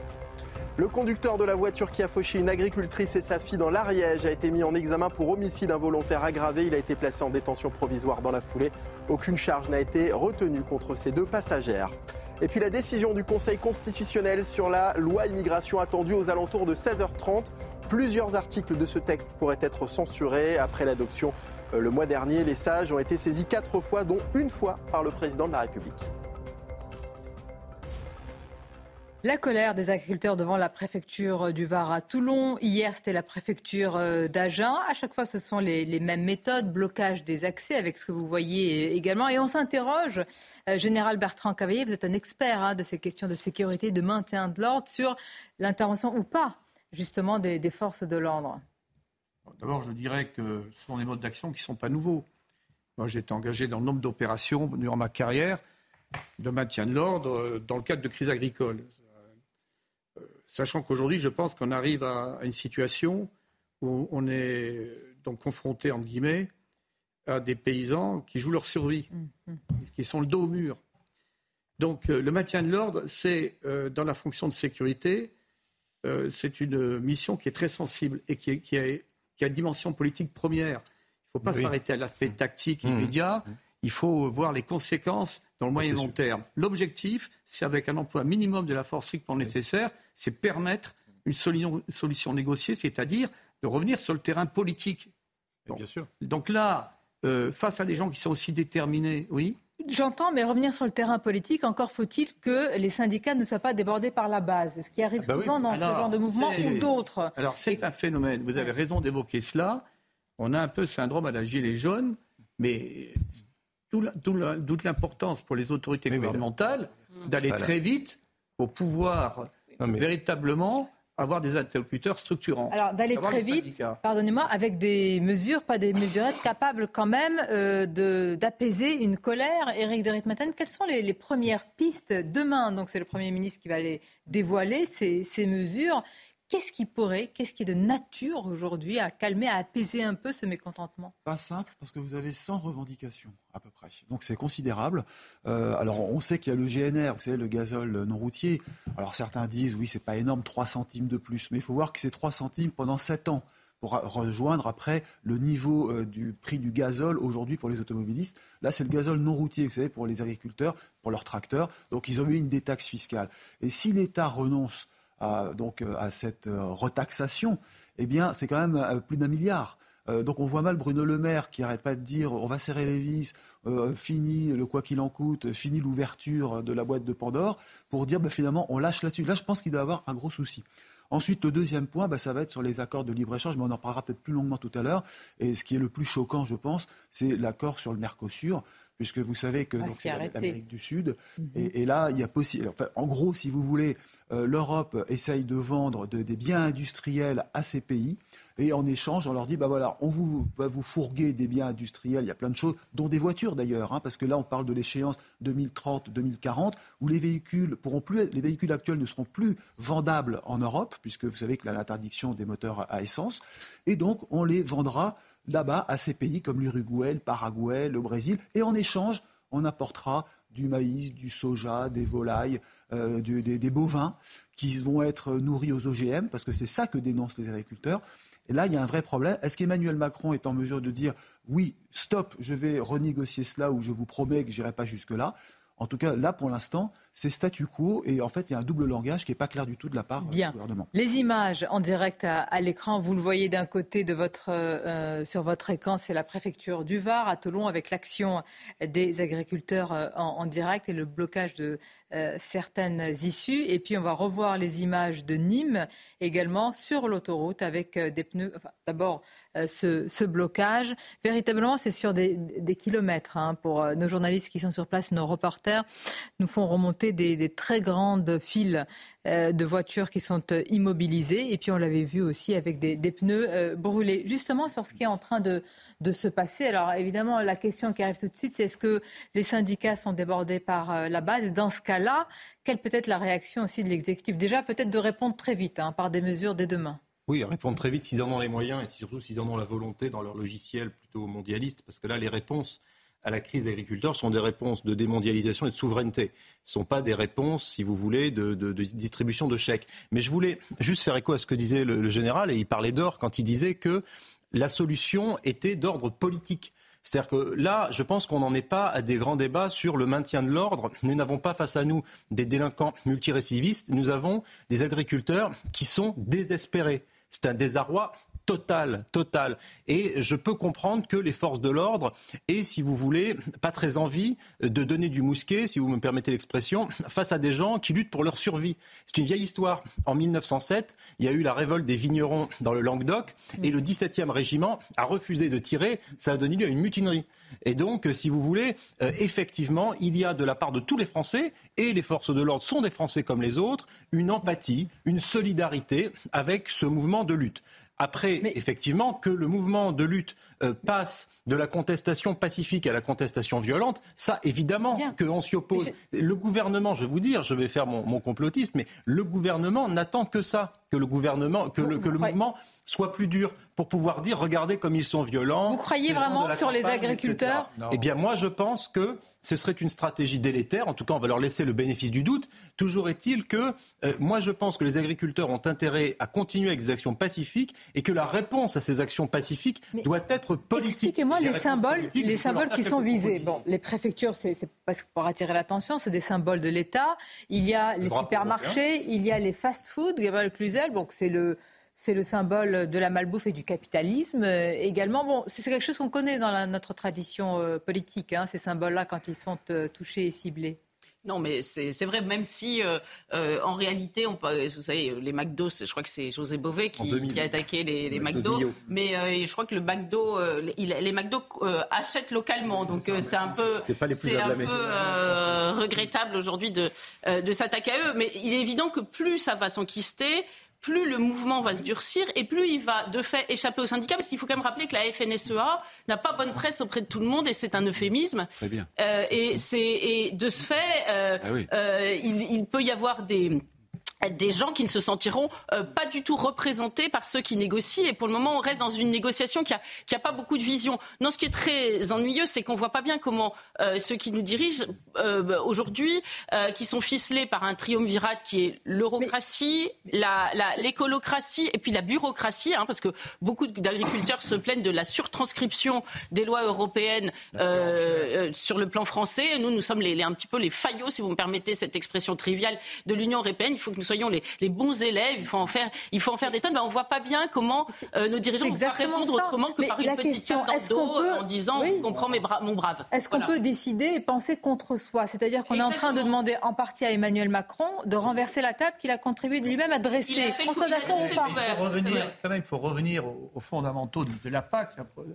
Le conducteur de la voiture qui a fauché une agricultrice et sa fille dans l'Ariège a été mis en examen pour homicide involontaire aggravé. Il a été placé en détention provisoire dans la foulée. Aucune charge n'a été retenue contre ces deux passagères. Et puis la décision du Conseil constitutionnel sur la loi immigration attendue aux alentours de 16h30. Plusieurs articles de ce texte pourraient être censurés après l'adoption euh, le mois dernier. Les sages ont été saisis quatre fois, dont une fois par le président de la République. La colère des agriculteurs devant la préfecture du Var à Toulon. Hier, c'était la préfecture euh, d'Agen. À chaque fois, ce sont les, mêmes méthodes, blocage des accès, avec ce que vous voyez également. Et on s'interroge, euh, Général Bertrand Cavaillé, vous êtes un expert hein, de ces questions de sécurité, de maintien de l'ordre, sur l'intervention ou pas, justement, des, forces de l'ordre. D'abord, je dirais que ce sont des modes d'action qui ne sont pas nouveaux. Moi, j'ai été engagé dans le nombre d'opérations durant ma carrière de maintien de l'ordre euh, dans le cadre de crises agricoles. Sachant qu'aujourd'hui, je pense qu'on arrive à, une situation où on est donc confronté, entre guillemets, à des paysans qui jouent leur survie, mm, mm. qui sont le dos au mur. Donc euh, le maintien de l'ordre, c'est euh, dans la fonction de sécurité, euh, c'est une mission qui est très sensible et qui, a, une dimension politique première. Il ne faut pas s'arrêter à l'aspect tactique mm. immédiat. Il faut voir les conséquences dans le moyen et long terme. L'objectif, c'est avec un emploi minimum de la force strictement nécessaire, c'est permettre une solution, négociée, c'est-à-dire de revenir sur le terrain politique. Bien sûr. Donc là, euh, face à des gens qui sont aussi déterminés, oui. J'entends, mais revenir sur le terrain politique, encore faut-il que les syndicats ne soient pas débordés par la base, ce qui arrive ah bah souvent dans ce genre de mouvement ou d'autres. Alors c'est un phénomène, vous avez raison d'évoquer cela. On a un peu syndrome à la gilet jaune, mais toute l'importance pour les autorités gouvernementales d'aller très vite pour pouvoir véritablement avoir des interlocuteurs structurants. Alors d'aller très vite, pardonnez-moi, avec des mesures, pas des mesurettes, capables quand même euh, d'apaiser une colère. Éric de Ritmaten, quelles sont les, premières pistes demain? Donc c'est le Premier ministre qui va les dévoiler, ces, ces mesures. Qu'est-ce qui pourrait, qu'est-ce qui est de nature aujourd'hui à calmer, à apaiser un peu ce mécontentement? Pas simple, parce que vous avez 100 revendications à peu près. Donc c'est considérable. Euh, alors on sait qu'il y a le GNR, vous savez, le gazole non routier. Alors certains disent, oui, c'est pas énorme, 3 centimes de plus. Mais il faut voir que c'est 3 centimes pendant 7 ans pour rejoindre après le niveau euh, du prix du gazole aujourd'hui pour les automobilistes. Là, c'est le gazole non routier, vous savez, pour les agriculteurs, pour leurs tracteurs. Donc, ils ont eu une détaxe fiscale. Et si l'État renonce à, donc, euh, à cette euh, retaxation, eh bien, c'est quand même euh, plus d'un milliard. donc on voit mal Bruno Le Maire qui n'arrête pas de dire on va serrer les vis, fini le quoi qu'il en coûte, fini l'ouverture de la boîte de Pandore, pour dire bah, finalement on lâche là-dessus. Là, je pense qu'il doit avoir un gros souci. Ensuite, le deuxième point, bah, ça va être sur les accords de libre-échange, mais on en parlera peut-être plus longuement tout à l'heure. Et ce qui est le plus choquant, je pense, c'est l'accord sur le Mercosur puisque vous savez que ah, c'est l'Amérique du Sud. Mhm. et, là, il y a possible. en gros, si vous voulez, euh, l'Europe essaye de vendre des biens industriels à ces pays. Et en échange, on leur dit, bah voilà, on vous, va vous fourguer des biens industriels, il y a plein de choses, dont des voitures d'ailleurs, hein, parce que là on parle de l'échéance 2030-2040, où les véhicules pourront plus, les véhicules actuels ne seront plus vendables en Europe, puisque vous savez qu'il y a l'interdiction des moteurs à essence, et donc on les vendra là-bas à ces pays comme l'Uruguay, le Paraguay, le Brésil, et en échange, on apportera du maïs, du soja, des volailles, euh, des, bovins qui vont être nourris aux OGM, parce que c'est ça que dénoncent les agriculteurs. Et là, il y a un vrai problème. Est-ce qu'Emmanuel Macron est en mesure de dire oui, stop, je vais renégocier cela ou je vous promets que je n'irai pas jusque-là? En tout cas, là, pour l'instant, c'est statu quo. Et en fait, il y a un double langage qui n'est pas clair du tout de la part du gouvernement. Les images en direct à, l'écran, vous le voyez d'un côté de votre, euh, sur votre écran, c'est la préfecture du Var à Toulon avec l'action des agriculteurs euh, en, direct et le blocage de euh, certaines issues. Et puis, on va revoir les images de Nîmes également sur l'autoroute avec des pneus. Enfin, D'abord, euh, ce, blocage. Véritablement, c'est sur des, kilomètres. Hein, pour euh, nos journalistes qui sont sur place, nos reporters nous font remonter des, très grandes files euh, de voitures qui sont immobilisées. Et puis, on l'avait vu aussi avec des, pneus brûlés. Justement, sur ce qui est en train de, de se passer. Alors, évidemment, la question qui arrive tout de suite, c'est est-ce que les syndicats sont débordés par la base? Dans ce cas-là, quelle peut être la réaction aussi de l'exécutif? Déjà, peut-être de répondre très vite hein, par des mesures dès demain. Oui, répondre très vite s'ils en ont les moyens et surtout s'ils en ont la volonté dans leur logiciel plutôt mondialiste, parce que là, les réponses à la crise des agriculteurs sont des réponses de démondialisation et de souveraineté. Ce ne sont pas des réponses, si vous voulez, de, distribution de chèques. Mais je voulais juste faire écho à ce que disait le général, et il parlait d'or quand il disait que la solution était d'ordre politique. C'est-à-dire que là, je pense qu'on n'en est pas à des grands débats sur le maintien de l'ordre. Nous n'avons pas face à nous des délinquants multirécidivistes, nous avons des agriculteurs qui sont désespérés. C'est un désarroi total, total. Et je peux comprendre que les forces de l'ordre aient, si vous voulez, pas très envie de donner du mousquet, si vous me permettez l'expression, face à des gens qui luttent pour leur survie. C'est une vieille histoire. En 1907, il y a eu la révolte des vignerons dans le Languedoc et le 17e régiment a refusé de tirer. Ça a donné lieu à une mutinerie. Et donc, si vous voulez, euh, effectivement, il y a de la part de tous les Français, et les forces de l'ordre sont des Français comme les autres, une empathie, une solidarité avec ce mouvement de lutte. Après, effectivement, que le mouvement de lutte euh, passe de la contestation pacifique à la contestation violente, ça, évidemment, qu'on s'y oppose. Le gouvernement, je vais vous dire, je vais faire mon, mon complotiste, mais le gouvernement n'attend que ça, que le gouvernement, que le, que le mouvement soit plus dur pour pouvoir dire, regardez comme ils sont violents. Vous croyez vraiment sur les agriculteurs? Eh bien, moi, je pense que ce serait une stratégie délétère. En tout cas, on va leur laisser le bénéfice du doute. Toujours est-il que euh, moi, je pense que les agriculteurs ont intérêt à continuer avec des actions pacifiques et que la réponse à ces actions pacifiques doit être politique. Expliquez-moi les symboles, les symboles qui sont visés. Bon, les préfectures, c'est parce pour attirer l'attention, c'est des symboles de l'État. Il y a les supermarchés, il y a les fast-foods. Gabriel Cluzel, donc c'est le c'est le symbole de la malbouffe et du capitalisme. Euh, également, bon, c'est quelque chose qu'on connaît dans notre tradition euh, politique, hein, ces symboles-là, quand ils sont euh, touchés et ciblés. Non, mais c'est vrai, même si en réalité, on vous savez, les McDo, je crois que c'est José Bové qui, a attaqué les, les McDo, mais je crois que le McDo, les, les McDo achètent localement, donc c'est un peu, c'est un peu regrettable aujourd'hui de, de s'attaquer à eux. Mais il est évident que plus ça va s'enquister, plus le mouvement va se durcir et plus il va de fait échapper aux syndicats, parce qu'il faut quand même rappeler que la FNSEA n'a pas bonne presse auprès de tout le monde et c'est un euphémisme. Très bien. Euh, et, et de ce fait, euh, ah euh, il, il, peut y avoir des des gens qui ne se sentiront euh, pas du tout représentés par ceux qui négocient. Et pour le moment, on reste dans une négociation qui a, qui a pas beaucoup de vision. Non, ce qui est très ennuyeux, c'est qu'on voit pas bien comment euh, ceux qui nous dirigent euh, aujourd'hui, qui sont ficelés par un triumvirat qui est l'eurocratie, l'écolocratie la, et puis la bureaucratie, hein, parce que beaucoup d'agriculteurs se plaignent de la surtranscription des lois européennes sur le plan français. Nous, nous sommes les, les, un petit peu les faillots, si vous me permettez cette expression triviale, de l'Union européenne. Il faut que nous soyons les, bons élèves, il faut en faire, il faut en faire des tonnes, mais on ne voit pas bien comment euh, nos dirigeants vont répondre autrement que par une petite tape dans le dos en disant oui. comprends mes mon brave. Est-ce qu'on peut décider et penser contre soi? C'est-à-dire qu'on est en train de demander en partie à Emmanuel Macron de renverser la table qu'il a contribué de lui-même à dresser. On soit d'accord ou pas il faut revenir, quand même, il faut revenir aux, fondamentaux de, la PAC,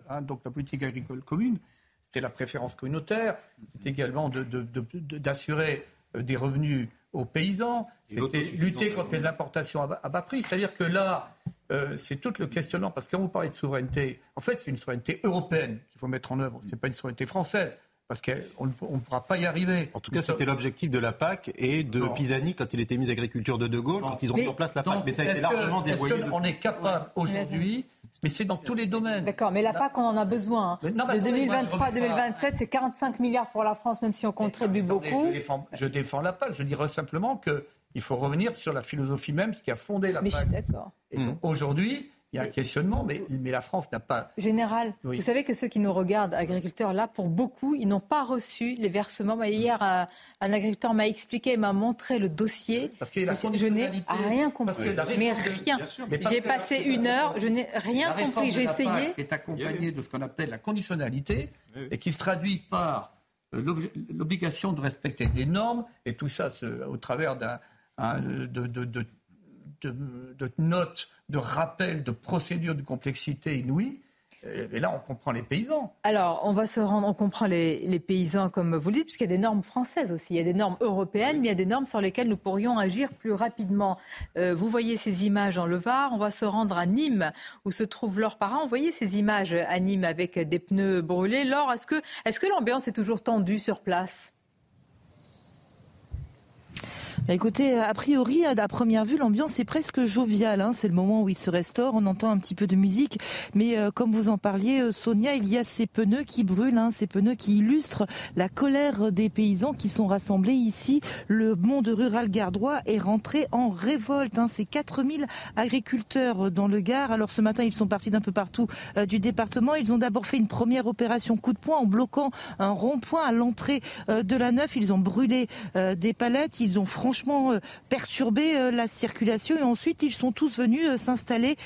hein, donc la politique agricole commune. C'était la préférence communautaire, c'était également d'assurer de, des revenus aux paysans, c'était lutter contre les importations à bas, prix. C'est-à-dire que là, euh, c'est tout le questionnement, parce que quand vous parlez de souveraineté, en fait, c'est une souveraineté européenne qu'il faut mettre en œuvre, ce n'est pas une souveraineté française. Parce qu'on ne pourra pas y arriver. En tout cas, c'était l'objectif de la PAC et de Pisani quand il était mis agriculture de De Gaulle, quand ils ont mis en place la PAC. mais ça a été largement dévoyé. Est-ce qu'on est capable aujourd'hui mais c'est dans tous les domaines. D'accord, mais la PAC, on en a besoin. Hein. de 2023 à 2027, c'est 45 milliards pour la France, même si on contribue beaucoup. Je défends, la PAC. Je dirais simplement qu'il faut revenir sur la philosophie même, ce qui a fondé la PAC. d'accord. Aujourd'hui, il y a un questionnement, mais, mais la France n'a pas. Général, vous savez que ceux qui nous regardent, agriculteurs, là, pour beaucoup, ils n'ont pas reçu les versements. hier, un, agriculteur m'a expliqué, m'a montré le dossier. Parce que la je n'ai rien compris. mais rien. J'ai passé une heure, je n'ai rien compris. J'ai essayé. C'est accompagné de ce qu'on appelle la conditionnalité et qui se traduit par euh, l'obligation de respecter des normes et tout ça au travers d'un de, de, de, de notes de rappel, de procédures de complexité inouïe. Et là, on comprend les paysans. Alors, on va se rendre, on comprend les, paysans, comme vous le dites, puisqu'il y a des normes françaises aussi. Il y a des normes européennes, mais il y a des normes sur lesquelles nous pourrions agir plus rapidement. Euh, vous voyez ces images en Levar. On va se rendre à Nîmes, où se trouvent leurs parents. Vous voyez ces images à Nîmes avec des pneus brûlés. Laure, est-ce que, est-ce que l'ambiance est toujours tendue sur place? Bah, écoutez, a priori, à première vue, l'ambiance est presque joviale. Hein. C'est le moment où il se restaure, on entend un petit peu de musique. Mais euh, comme vous en parliez, euh, Sonia, il y a ces pneus qui brûlent, hein, ces pneus qui illustrent la colère des paysans qui sont rassemblés ici. Le monde rural gardois est rentré en révolte. Hein. C'est 4000 agriculteurs dans le Gard. Alors ce matin, ils sont partis d'un peu partout euh, du département. Ils ont d'abord fait une première opération coup de poing en bloquant un rond-point à l'entrée de la Neuf. Ils ont brûlé des palettes. Ils ont franchement euh, perturbé euh, la circulation et ensuite ils sont tous venus euh, s'installer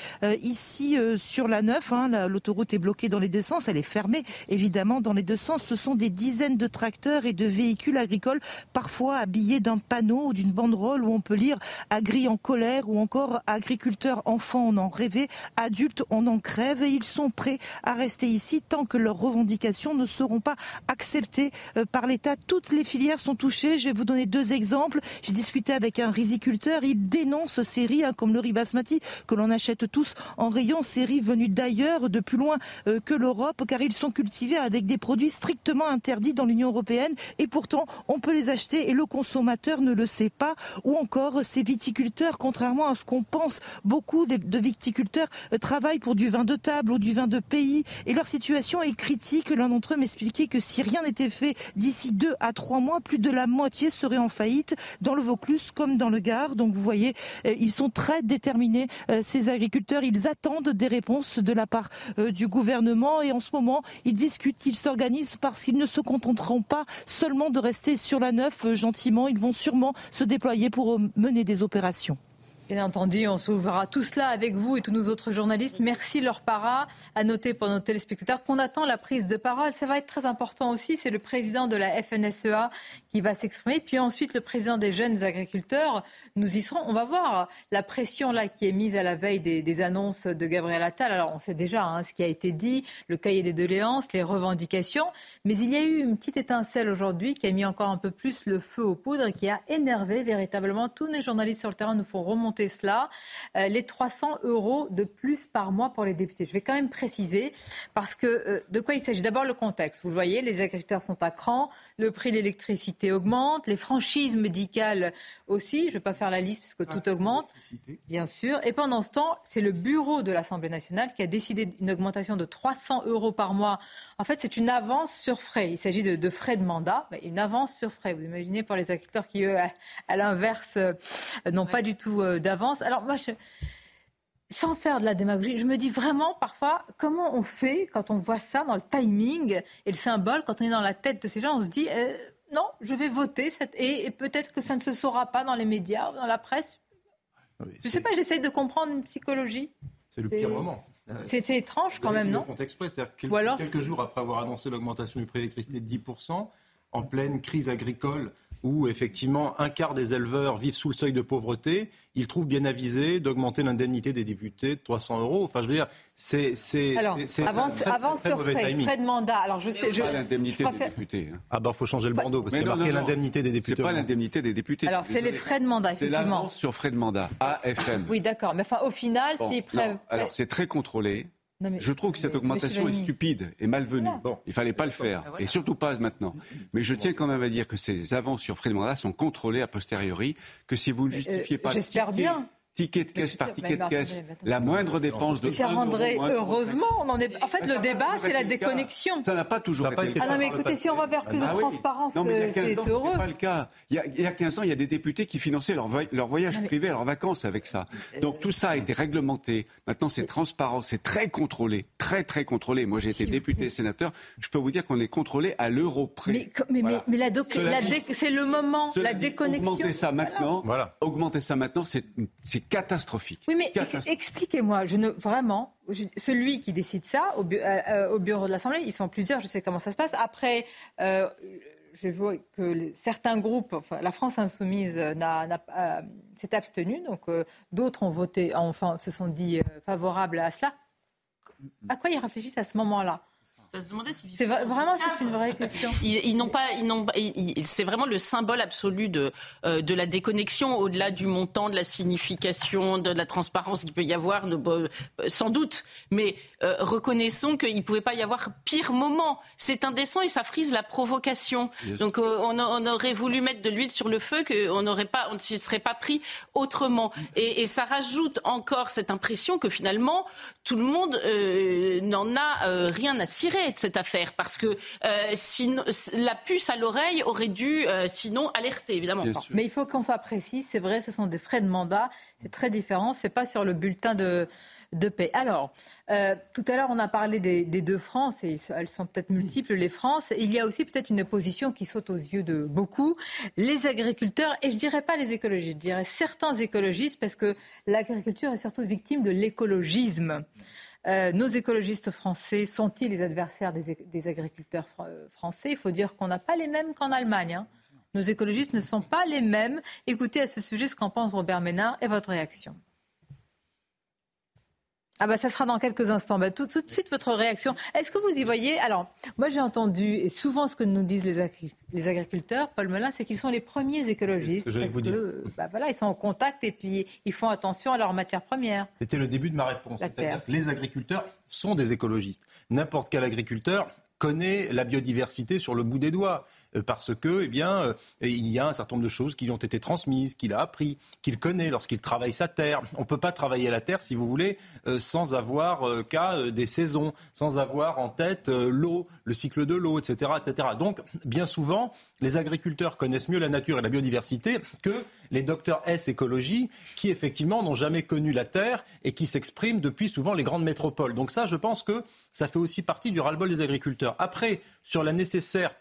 ici sur la 9. Hein. L'autoroute est bloquée dans les deux sens, elle est fermée évidemment dans les deux sens. Ce sont des dizaines de tracteurs et de véhicules agricoles, parfois habillés d'un panneau ou d'une banderole où on peut lire Agri en colère ou encore agriculteurs enfants on en rêvait, adultes on en crève et ils sont prêts à rester ici tant que leurs revendications ne seront pas acceptées par l'État. Toutes les filières sont touchées. Je vais vous donner deux exemples. J'ai discuté avec un riziculteur, il dénonce ces riz hein, comme le riz basmati que l'on achète tous en rayon, ces riz venus d'ailleurs, de plus loin euh, que l'Europe, car ils sont cultivés avec des produits strictement interdits dans l'Union européenne. Et pourtant on peut les acheter et le consommateur ne le sait pas. Ou encore ces viticulteurs, contrairement à ce qu'on pense, beaucoup de viticulteurs euh, travaillent pour du vin de table ou du vin de pays. Et leur situation est critique. L'un d'entre eux m'expliquait que si rien n'était fait d'ici deux à trois mois, plus de la moitié serait en faillite le Vaucluse comme dans le Gard. Donc vous voyez, euh, ils sont très déterminés, euh, ces agriculteurs. Ils attendent des réponses de la part euh, du gouvernement et en ce moment, ils discutent, ils s'organisent parce qu'ils ne se contenteront pas seulement de rester sur la neuf gentiment. Ils vont sûrement se déployer pour mener des opérations. Bien entendu, on s'ouvrira tout cela avec vous et tous nos autres journalistes. Merci leur para. À noter pour nos téléspectateurs qu'on attend la prise de parole. Ça va être très important aussi. C'est le président de la FNSEA qui va s'exprimer. Puis ensuite, le président des jeunes agriculteurs. Nous y serons. On va voir la pression là qui est mise à la veille des, annonces de Gabriel Attal. Alors, on sait déjà hein, ce qui a été dit, le cahier des doléances, les revendications. Mais il y a eu une petite étincelle aujourd'hui qui a mis encore un peu plus le feu aux poudres et qui a énervé véritablement tous les journalistes sur le terrain. Nous font remonter cela, euh, les 300 euros de plus par mois pour les députés. Je vais quand même préciser parce que euh, de quoi il s'agit? D'abord le contexte. Vous le voyez, les agriculteurs sont à cran, le prix de l'électricité augmente, les franchises médicales aussi. Je ne vais pas faire la liste puisque tout augmente, bien sûr. Et pendant ce temps, c'est le bureau de l'Assemblée nationale qui a décidé d'une augmentation de 300 euros par mois. En fait, c'est une avance sur frais. Il s'agit de, frais de mandat, mais une avance sur frais. Vous imaginez pour les agriculteurs qui, eux, à, l'inverse, euh, n'ont pas du tout d'avance. Alors moi, sans faire de la démagogie, je me dis vraiment parfois comment on fait quand on voit ça dans le timing et le symbole, quand on est dans la tête de ces gens, on se dit euh, non, je vais voter cette... et, peut-être que ça ne se saura pas dans les médias, dans la presse. je ne sais pas, j'essaie de comprendre une psychologie. C'est le pire moment. C'est étrange quand même, non Font exprès, c'est-à-dire quelques, quelques jours après avoir annoncé l'augmentation du prix de l'électricité de 10%, en pleine crise agricole où effectivement un quart des éleveurs vivent sous le seuil de pauvreté, ils trouvent bien avisé d'augmenter l'indemnité des députés de 300 euros. Enfin, je veux dire, c'est c'est avant, très, avant très, sur frais, frais, de mandat. Alors je sais, je pas l'indemnité des députés. Hein. Ah ben, faut changer le bandeau parce qu'il y a marqué l'indemnité des députés. C'est pas l'indemnité des députés. Alors c'est les frais de mandat effectivement. C'est l'avance sur frais de mandat AFM. Oui, d'accord. Mais enfin, au final, c'est Alors c'est très contrôlé je trouve que cette augmentation est stupide et malvenue. Bon, il fallait pas le faire, et surtout pas maintenant. Mais je tiens quand même à dire que ces avances sur frais de mandat sont contrôlées a posteriori, que si vous ne justifiez euh, pas... J'espère bien ticket de caisse par ticket de caisse, la moindre dépense de Cher André, heureusement, on en est. En fait, le débat, c'est la déconnexion. Ça n'a pas toujours été le cas. Ah non, mais écoutez, si on va vers plus de ah transparence, c'est heureux. pas le cas. Il y, a, 15 ans, il y a des députés qui finançaient leur, voyage privé, leurs vacances avec ça. Donc tout ça a été réglementé. Maintenant, c'est transparent, c'est très contrôlé, très très contrôlé. Moi, j'ai été député, sénateur. Je peux vous dire qu'on est contrôlé à l'euro près. Mais, mais, mais, la, c'est le moment, la déconnexion. Augmenter ça maintenant, augmenter ça maintenant, c'est catastrophique. Oui, mais expliquez-moi, je ne vraiment celui qui décide ça au, euh, euh, au bureau de l'Assemblée, ils sont plusieurs, je sais comment ça se passe. Après. Euh, je vois que certains groupes, enfin, la France insoumise s'est abstenue, donc d'autres ont voté, enfin, se sont dit favorables à cela. À quoi ils réfléchissent à ce moment-là? Ça se demandait si c'est vraiment c'est une vraie question. Ils, n'ont pas, ils n'ont, c'est vraiment le symbole absolu de euh, de la déconnexion, au-delà du montant, de la signification, de la transparence qu'il peut y avoir, de, euh, sans doute. Mais euh, reconnaissons qu'il ne pouvait pas y avoir pire moment. C'est indécent et ça frise la provocation. Donc on, on, aurait voulu mettre de l'huile sur le feu, qu'on n'aurait pas, on ne s'y serait pas pris autrement. Et, et, ça rajoute encore cette impression que finalement tout le monde n'en a rien à cirer de cette affaire parce que euh, sinon, la puce à l'oreille aurait dû euh, sinon alerter évidemment. Mais il faut qu'on soit précis. C'est vrai, ce sont des frais de mandat. C'est très différent. C'est pas sur le bulletin de de paix. Alors, euh, tout à l'heure, on a parlé des, deux France, et elles sont peut-être multiples, les France. Il y a aussi peut-être une opposition qui saute aux yeux de beaucoup, les agriculteurs, et je dirais pas les écologistes, je dirais certains écologistes, parce que l'agriculture est surtout victime de l'écologisme. Euh, nos écologistes français sont-ils les adversaires des, agriculteurs euh, français? Il faut dire qu'on n'a pas les mêmes qu'en Allemagne. Hein. Nos écologistes ne sont pas les mêmes. Écoutez à ce sujet ce qu'en pense Robert Ménard et votre réaction. Ah bah ça sera dans quelques instants. Bah, tout, de suite votre réaction. Est-ce que vous y voyez? Alors moi j'ai entendu et souvent ce que nous disent les, agriculteurs, Paul Melun, c'est qu'ils sont les premiers écologistes parce que bah, voilà ils sont en contact et puis ils font attention à leurs matières premières. C'était le début de ma réponse. C'est-à-dire que les agriculteurs sont des écologistes. N'importe quel agriculteur connaît la biodiversité sur le bout des doigts. Euh, parce que, eh bien, euh, il y a un certain nombre de choses qui lui ont été transmises, qu'il a appris, qu'il connaît lorsqu'il travaille sa terre. On ne peut pas travailler la terre, si vous voulez, euh, sans avoir qu'à des saisons, sans avoir en tête l'eau, le cycle de l'eau, etc., etc. Donc, bien souvent, les agriculteurs connaissent mieux la nature et la biodiversité que les docteurs S écologie, qui effectivement n'ont jamais connu la terre et qui s'expriment depuis souvent les grandes métropoles. Donc ça, je pense que ça fait aussi partie du ras-le-bol des agriculteurs. Après, sur la nécessaire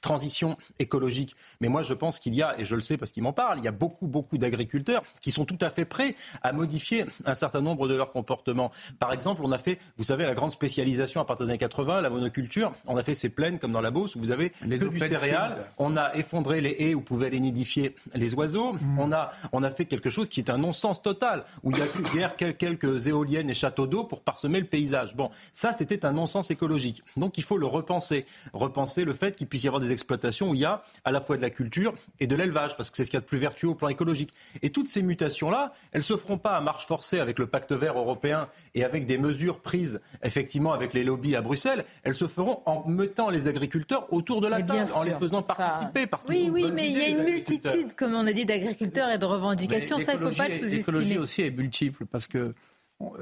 transition écologique. Mais moi, je pense qu'il y a, et je le sais parce qu'il m'en parle, il y a beaucoup, beaucoup d'agriculteurs qui sont tout à fait prêts à modifier un certain nombre de leurs comportements. Par exemple, on a fait, vous savez, la grande spécialisation à partir des années 80, la monoculture. On a fait ces plaines comme dans la Beauce où vous avez que du céréal. On a effondré les haies où pouvaient aller nidifier les oiseaux. Mm. On, a, on a fait quelque chose qui est un non-sens total, où il y a plus guère quelques éoliennes et châteaux d'eau pour parsemer le paysage. Bon, ça, c'était un non-sens écologique. Donc, il faut le repenser. Repenser le fait qu'il puisse y avoir des exploitations où il y a à la fois de la culture et de l'élevage, parce que c'est ce qu'il y a de plus vertueux au plan écologique. Et toutes ces mutations-là, elles ne se feront pas à marche forcée avec le pacte vert européen et avec des mesures prises effectivement avec les lobbies à Bruxelles, elles se feront en mettant les agriculteurs autour de la table, en les faisant participer. Parce oui, oui, mais il y a une multitude, comme on a dit, d'agriculteurs et de revendications. Ça, il ne faut pas le sous-estimer. L'écologie aussi est multiple, parce que on,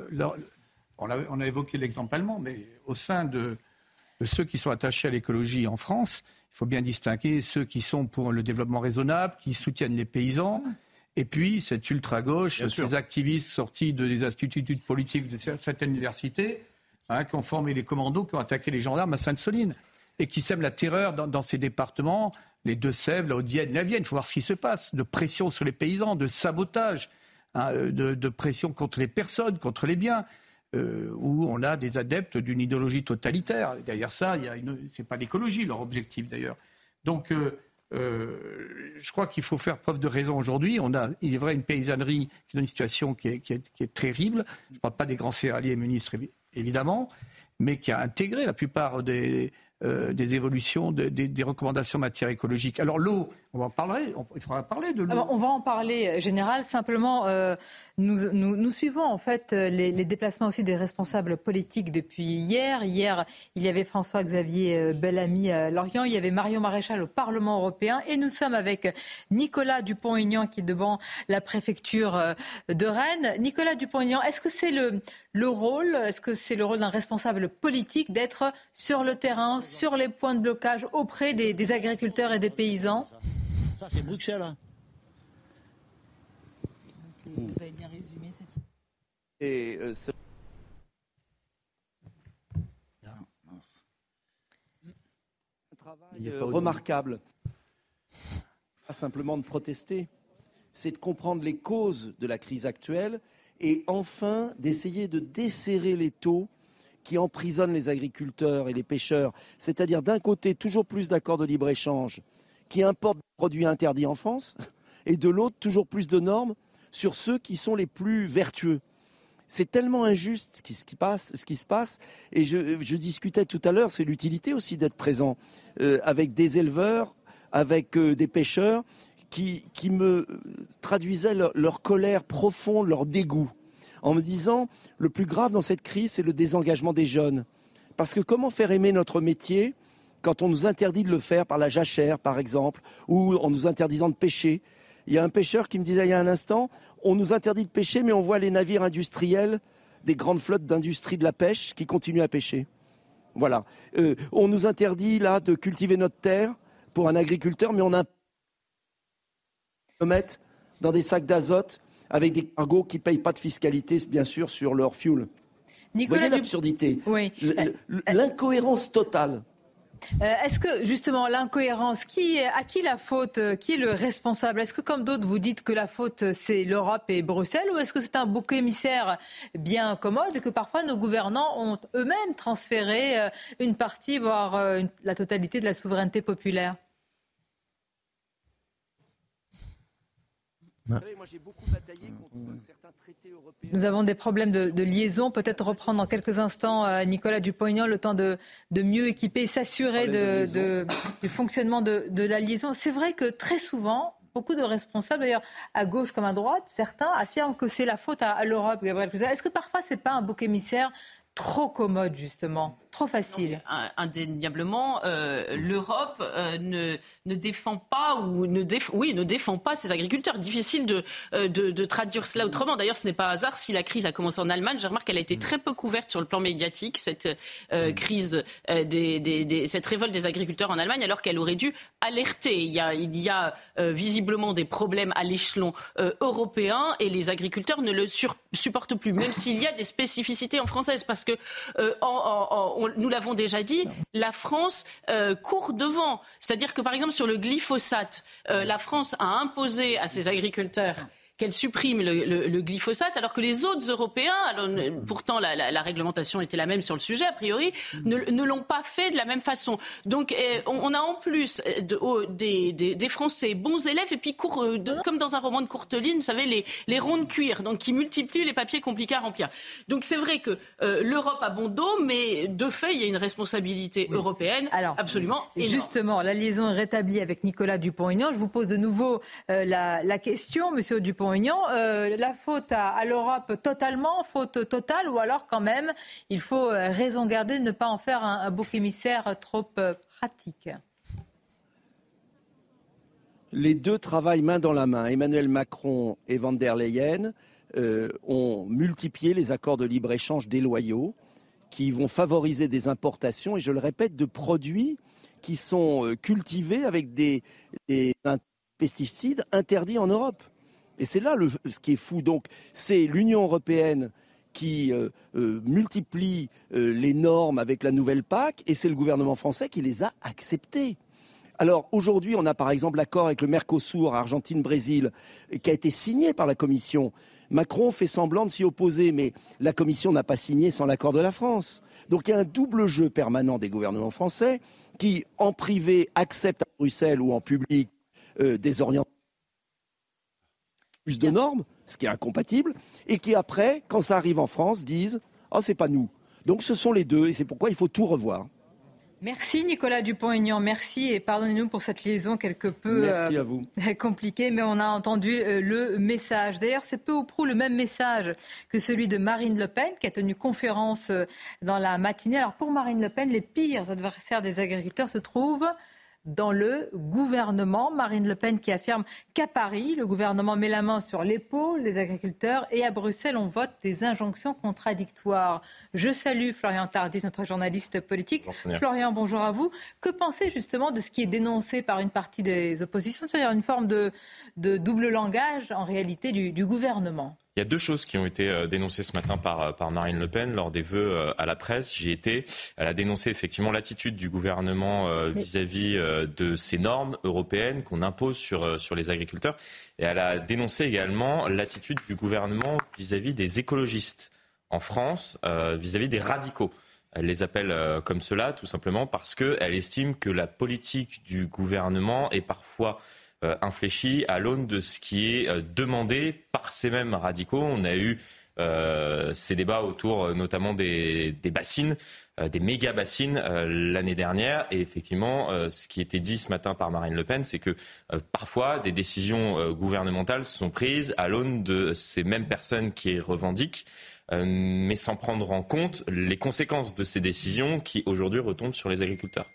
on, a, on a, évoqué l'exemple allemand, mais au sein de, de ceux qui sont attachés à l'écologie en France, il faut bien distinguer ceux qui sont pour le développement raisonnable, qui soutiennent les paysans, et puis cette ultra-gauche, ces activistes sortis de, des instituts politiques de certaines universités, hein, qui ont formé les commandos, qui ont attaqué les gendarmes à Sainte-Soline, et qui sèment la terreur dans, ces départements, les Deux-Sèvres, la Haute-Vienne, la Vienne. Il faut voir ce qui se passe, de pression sur les paysans, de sabotage, hein, de pression contre les personnes, contre les biens. Euh, où on a des adeptes d'une idéologie totalitaire. Derrière ça, ce n'est pas l'écologie leur objectif d'ailleurs. Donc, euh, euh, je crois qu'il faut faire preuve de raison aujourd'hui. On a, il est vrai, une paysannerie qui est dans une situation qui est, qui est terrible. Je ne parle pas des grands céréaliers ministres, évidemment, mais qui a intégré la plupart des, euh, des évolutions, des recommandations en matière écologique. Alors l'eau, on va en parler, il faudra parler de l'eau. on va en parler, euh, Général. Simplement, euh, nous, nous, suivons en fait les, déplacements aussi des responsables politiques depuis hier. Hier, il y avait François-Xavier Bellamy à Lorient, il y avait Marion Maréchal au Parlement européen, et nous sommes avec Nicolas Dupont-Aignan qui est devant la préfecture de Rennes. Nicolas Dupont-Aignan, est-ce que c'est le, le rôle, est-ce que c'est le rôle d'un responsable politique d'être sur le terrain, sur les points de blocage auprès des, agriculteurs et des paysans Ça, c'est Bruxelles. Hein. Vous avez bien résumé cette et, euh, Un travail euh, remarquable. Pas simplement de protester, c'est de comprendre les causes de la crise actuelle et enfin d'essayer de desserrer les taux qui emprisonnent les agriculteurs et les pêcheurs. C'est-à-dire d'un côté toujours plus d'accords de libre-échange qui importent des produits interdits en France et de l'autre toujours plus de normes sur ceux qui sont les plus vertueux. C'est tellement injuste ce qui, se passe. Et je, je discutais tout à l'heure, c'est l'utilité aussi d'être présent euh, avec des éleveurs, avec euh, des pêcheurs qui, me traduisaient leur, leur colère profonde, leur dégoût, en me disant le plus grave dans cette crise, c'est le désengagement des jeunes. Parce que comment faire aimer notre métier quand on nous interdit de le faire par la jachère, par exemple, ou en nous interdisant de pêcher? Il y a un pêcheur qui me disait il y a un instant, on nous interdit de pêcher, mais on voit les navires industriels des grandes flottes d'industrie de la pêche qui continuent à pêcher. Voilà. Euh, on nous interdit là de cultiver notre terre pour un agriculteur, mais on a mettre dans des sacs d'azote avec des cargos qui ne payent pas de fiscalité, bien sûr, sur leur fuel. Nicolas voyez l'absurdité, Oui. L- l- l'incohérence totale. Euh, Est-ce que justement l'incohérence, qui, à qui la faute, euh, qui est le responsable? Est-ce que comme d'autres vous dites que la faute euh, c'est l'Europe et Bruxelles ou est-ce que c'est un bouc émissaire bien commode et que parfois nos gouvernants ont eux-mêmes transféré euh, une partie, voire euh, une- la totalité de la souveraineté populaire? Nous avons des problèmes de, de liaison. Peut-être reprendre dans quelques instants euh, Nicolas Dupont-Aignan le temps de, de mieux équiper et s'assurer de, du fonctionnement de, de la liaison. C'est vrai que très souvent, beaucoup de responsables, d'ailleurs à gauche comme à droite, certains affirment que c'est la faute à, à l'Europe, Gabriel. Est-ce que parfois c'est pas un bouc émissaire trop commode justement, trop facile Indéniablement, euh, l'Europe euh, ne, défend pas ou ne déf- oui ne défend pas ses agriculteurs. Difficile de, euh, de, traduire cela autrement. D'ailleurs, ce n'est pas hasard si la crise a commencé en Allemagne. Je remarque qu'elle a été très peu couverte sur le plan médiatique cette crise, cette révolte des agriculteurs en Allemagne, alors qu'elle aurait dû alerter. Il y a, visiblement des problèmes à l'échelon européen et les agriculteurs ne le supportent plus, même s'il y a des spécificités en française, parce que nous l'avons déjà dit, la France euh, court devant. C'est-à-dire que par exemple sur le glyphosate, euh, la France a imposé à ses agriculteurs qu'elle supprime le, le- le glyphosate, alors que les autres Européens, alors, pourtant la, la- la réglementation était la même sur le sujet a priori, ne, ne l'ont pas fait de la même façon. Donc euh, on, on a en plus de- oh, des, des- des Français bons élèves et puis court, euh, de- comme dans un roman de courte ligne, vous savez les, les ronds de cuir, donc qui multiplient les papiers compliqués à remplir. Donc c'est vrai que euh, l'Europe a bon dos, mais de fait il y a une responsabilité européenne absolument énorme. Justement, la liaison est rétablie avec Nicolas Dupont-Aignan. Je vous pose de nouveau euh, la, la question, Monsieur Euh, la faute à, l'Europe totalement, faute totale, ou alors quand même, il faut euh, raison garder de ne pas en faire un, bouc émissaire trop euh, pratique. Les deux travaillent main dans la main. Emmanuel Macron et Van der Leyen ont multiplié les accords de libre-échange déloyaux qui vont favoriser des importations, et je le répète, de produits qui sont cultivés avec des, pesticides interdits en Europe. Et c'est là ce qui est fou. Donc, c'est l'Union européenne qui euh, euh, multiplie euh, les normes avec la nouvelle PAC, et c'est le gouvernement français qui les a acceptées. Alors aujourd'hui, on a par exemple l'accord avec le Mercosur, Argentine-Brésil, qui a été signé par la Commission. Macron fait semblant de s'y opposer, mais la Commission n'a pas signé sans l'accord de la France. Donc il y a un double jeu permanent des gouvernements français qui, en privé, acceptent à Bruxelles ou en public des orientations plus de normes, ce qui est incompatible, et qui après, quand ça arrive en France, disent « Oh, c'est pas nous ». Donc ce sont les deux, et c'est pourquoi il faut tout revoir. Merci Nicolas Dupont-Aignan, merci et pardonnez-nous pour cette liaison quelque peu vous. compliquée, mais on a entendu euh, le message. D'ailleurs, c'est peu ou prou le même message que celui de Marine Le Pen, qui a tenu conférence euh, dans la matinée. Alors pour Marine Le Pen, les pires adversaires des agriculteurs se trouvent dans le gouvernement. Marine Le Pen qui affirme qu'à Paris, le gouvernement met la main sur l'épaule des agriculteurs et à Bruxelles, on vote des injonctions contradictoires. Je salue Florian Tardis, notre journaliste politique. Florian, bonjour à vous. Que pensez justement de ce qui est dénoncé par une partie des oppositions, c'est-à-dire une forme de, de double langage en réalité du, du gouvernement? Il y a deux choses qui ont été euh, dénoncées ce matin par, euh, par Marine Le Pen lors des vœux euh, à la presse. J'y étais. Elle a dénoncé effectivement l'attitude du gouvernement vis-à-vis de ces normes européennes qu'on impose sur, sur les agriculteurs. Et elle a dénoncé également l'attitude du gouvernement vis-à-vis des écologistes en France, vis-à-vis des radicaux. Elle les appelle comme cela tout simplement parce qu'elle estime que la politique du gouvernement est parfois infléchie à l'aune de ce qui est euh, demandé par ces mêmes radicaux. On a eu ces débats autour notamment des, bassines des méga bassines l'année dernière. Et effectivement, ce qui était dit ce matin par Marine Le Pen, c'est que parfois des décisions gouvernementales sont prises à l'aune de ces mêmes personnes qui revendiquent euh, mais sans prendre en compte les conséquences de ces décisions qui aujourd'hui retombent sur les agriculteurs.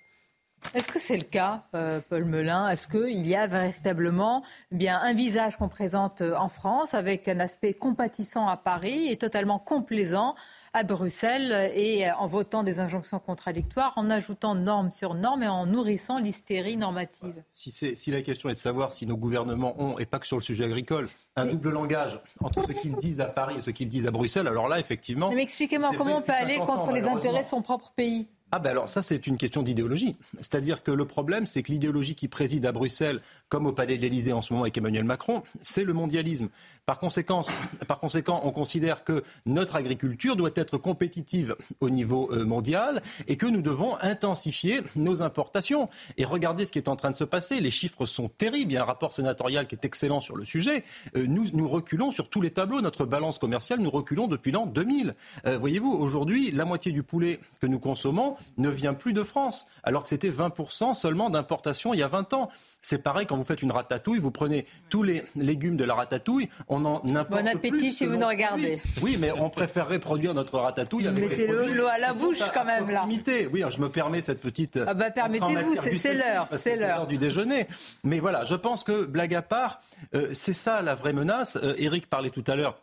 Est-ce que c'est le cas, euh, Paul Melun? Est-ce qu'il y a véritablement eh bien un visage qu'on présente en France avec un aspect compatissant à Paris et totalement complaisant à Bruxelles et en votant des injonctions contradictoires, en ajoutant normes sur normes et en nourrissant l'hystérie normative? Si, si, la question est de savoir si nos gouvernements ont, et pas que sur le sujet agricole, un double langage entre ce qu'ils disent à Paris et ce qu'ils disent à Bruxelles, alors là, effectivement. Mais expliquez-moi comment on peut aller contre les intérêts de son propre pays ah ben alors ça c'est une question d'idéologie. C'est-à-dire que le problème c'est que l'idéologie qui préside à Bruxelles comme au Palais de l'Élysée en ce moment avec Emmanuel Macron, c'est le mondialisme. Par conséquent, par conséquent, on considère que notre agriculture doit être compétitive au niveau euh, mondial et que nous devons intensifier nos importations. Et regardez ce qui est en train de se passer. Les chiffres sont terribles. Il y a un rapport sénatorial qui est excellent sur le sujet. Euh, nous, nous reculons sur tous les tableaux. Notre balance commerciale, nous reculons depuis l'an 2000. Euh, voyez-vous, aujourd'hui, la moitié du poulet que nous consommons ne vient plus de France, alors que c'était 20% seulement d'importation il y a 20 ans. C'est pareil quand vous faites une ratatouille, vous prenez tous les légumes de la ratatouille, on en importe Bon appétit si vous nous regardez. Oui, mais on préférerait produire notre ratatouille avec Mettez l'eau à la bouche quand même là. Oui, je me permets cette petite. Ah bah permettez-vous, c'est l'heure, c'est l'heure du déjeuner. Mais voilà, je pense que blague à part, euh, c'est ça la vraie menace. Eric euh, parlait tout à l'heure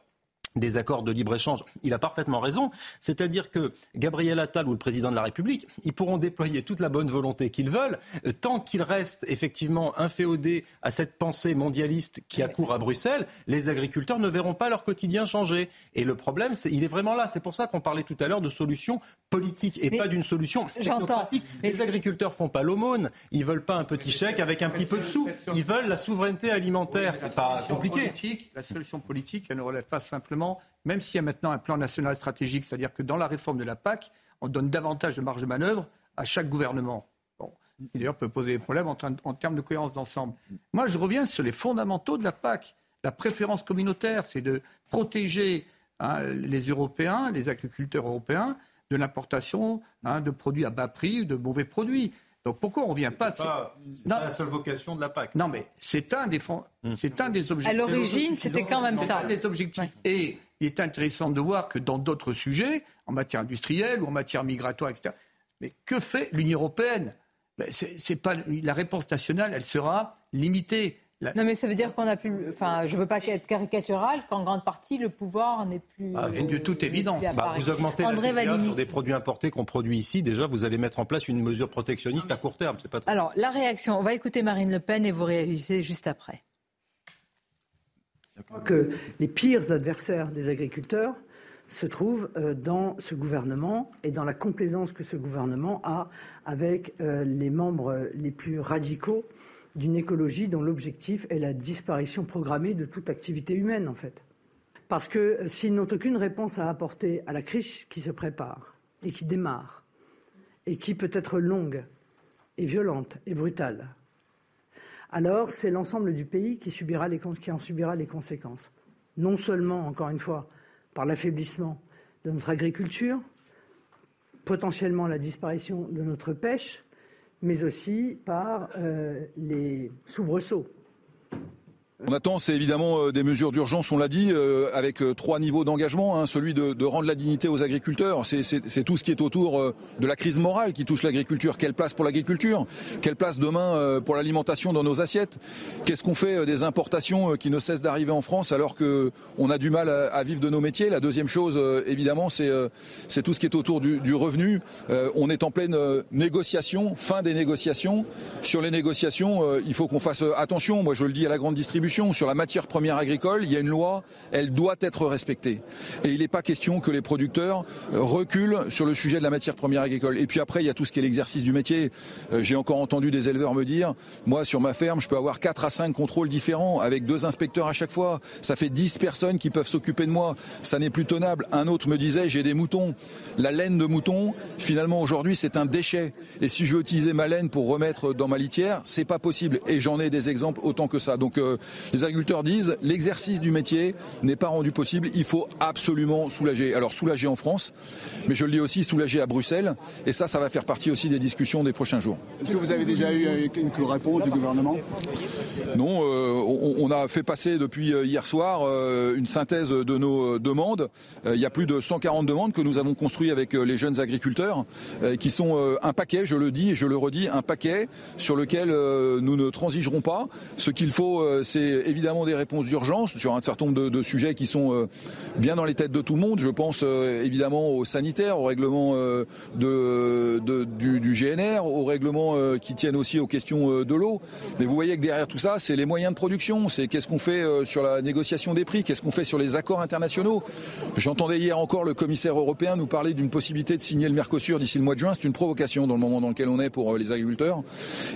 des accords de libre-échange, il a parfaitement raison. C'est-à-dire que Gabriel Attal ou le président de la République, ils pourront déployer toute la bonne volonté qu'ils veulent, euh, tant qu'ils restent effectivement inféodés à cette pensée mondialiste qui accourt à Bruxelles, les agriculteurs ne verront pas leur quotidien changer. Et le problème, c'est, il est vraiment là. C'est pour ça qu'on parlait tout à l'heure de solutions politiques et pas d'une solution technocratique. Les agriculteurs font pas l'aumône. Ils veulent pas un petit chèque avec un petit peu de sous. Ils veulent la souveraineté alimentaire. C'est pas compliqué. la solution politique, elle ne relève pas simplement même s'il y a maintenant un plan national stratégique, c'est-à-dire que dans la réforme de la PAC, on donne davantage de marge de manœuvre à chaque gouvernement. Bon, qui d'ailleurs peut poser des problèmes en, termes de cohérence d'ensemble. Moi, je reviens sur les fondamentaux de la PAC. La préférence communautaire, c'est de protéger hein, les Européens, les agriculteurs européens, de l'importation hein, de produits à bas prix ou de mauvais produits. Donc pourquoi on ne revient pas C'est pas, la seule vocation de la PAC. Non, mais c'est un des hmm. c'est un des objectifs. À l'origine, c'était quand même ça. Un des objectifs. Et il est intéressant de voir que dans d'autres sujets, en matière industrielle ou en matière migratoire, etc. Mais que fait l'Union européenne? Ben, c'est pas la réponse nationale, elle sera limitée. Non, mais ça veut dire qu'on a plus. Enfin, je ne veux pas être caricatural, qu'en grande partie, le pouvoir n'est plus. Ah, de toute évidence. Bah, vous augmentez André la TVA sur des produits importés qu'on produit ici. Déjà, vous allez mettre en place une mesure protectionniste à court terme. C'est pas Alors, la réaction. On va écouter Marine Le Pen et vous réagissez juste après. Je crois que les pires adversaires des agriculteurs se trouvent euh, dans ce gouvernement et dans la complaisance que ce gouvernement a avec euh, les membres les plus radicaux d'une écologie dont l'objectif est la disparition programmée de toute activité humaine, en fait. Parce que euh, s'ils n'ont aucune réponse à apporter à la crise qui se prépare et qui démarre, et qui peut être longue et violente et brutale, alors c'est l'ensemble du pays qui, en subira les conséquences. Non seulement, encore une fois, par l'affaiblissement de notre agriculture, potentiellement la disparition de notre pêche, mais aussi par euh, les soubresauts on attend, c'est évidemment euh, des mesures d'urgence, on l'a dit, euh, avec euh, trois niveaux d'engagement. Hein, celui de, rendre la dignité aux agriculteurs, c'est tout ce qui est autour de la crise morale qui touche l'agriculture. Quelle place pour l'agriculture? Quelle place demain pour l'alimentation dans nos assiettes? Qu'est-ce qu'on fait des importations qui ne cessent d'arriver en France alors qu'on a du mal à, vivre de nos métiers? La deuxième chose, évidemment, c'est tout ce qui est autour du, du revenu. on est en pleine négociation, fin des négociations. Sur les négociations, il faut qu'on fasse attention. Moi, je le dis à la grande distribution sur la matière première agricole, il y a une loi, elle doit être respectée. Et il n'est pas question que les producteurs euh, reculent sur le sujet de la matière première agricole. Et puis après, il y a tout ce qui est l'exercice du métier. Euh, j'ai encore entendu des éleveurs me dire, moi sur ma ferme, je peux avoir 4 à 5 contrôles différents avec deux inspecteurs à chaque fois. Ça fait 10 personnes qui peuvent s'occuper de moi. Ça n'est plus tenable. Un autre me disait, j'ai des moutons. La laine de mouton, finalement aujourd'hui, c'est un déchet. Et si je veux utiliser ma laine pour remettre dans ma litière, c'est pas possible. Et j'en ai des exemples autant que ça. Donc euh, Les agriculteurs disent l'exercice du métier n'est pas rendu possible, il faut absolument soulager. Alors soulager en France, mais je le dis aussi soulager à Bruxelles, et ça, ça va faire partie aussi des discussions des prochains jours. Est-ce que vous avez déjà eu une réponse du gouvernement? Non, euh, on, a fait passer depuis euh, hier soir euh, une synthèse de nos demandes. il y a plus de 140 demandes que nous avons construites avec les jeunes agriculteurs, qui sont un paquet, je le dis et je le redis, un paquet sur lequel nous ne transigerons pas. Ce qu'il faut, c'est évidemment des réponses d'urgence sur un certain nombre de, sujets qui sont bien dans les têtes de tout le monde. Je pense évidemment aux sanitaires, au règlement de, du, du, GNR, aux règlements qui tiennent aussi aux questions de l'eau. Mais vous voyez que derrière tout ça, c'est les moyens de production, c'est qu'est-ce qu'on fait euh, sur la négociation des prix, qu'est-ce qu'on fait sur les accords internationaux? J'entendais hier encore le commissaire européen nous parler d'une possibilité de signer le Mercosur d'ici le mois de juin. C'est une provocation dans le moment dans lequel on est pour euh, les agriculteurs.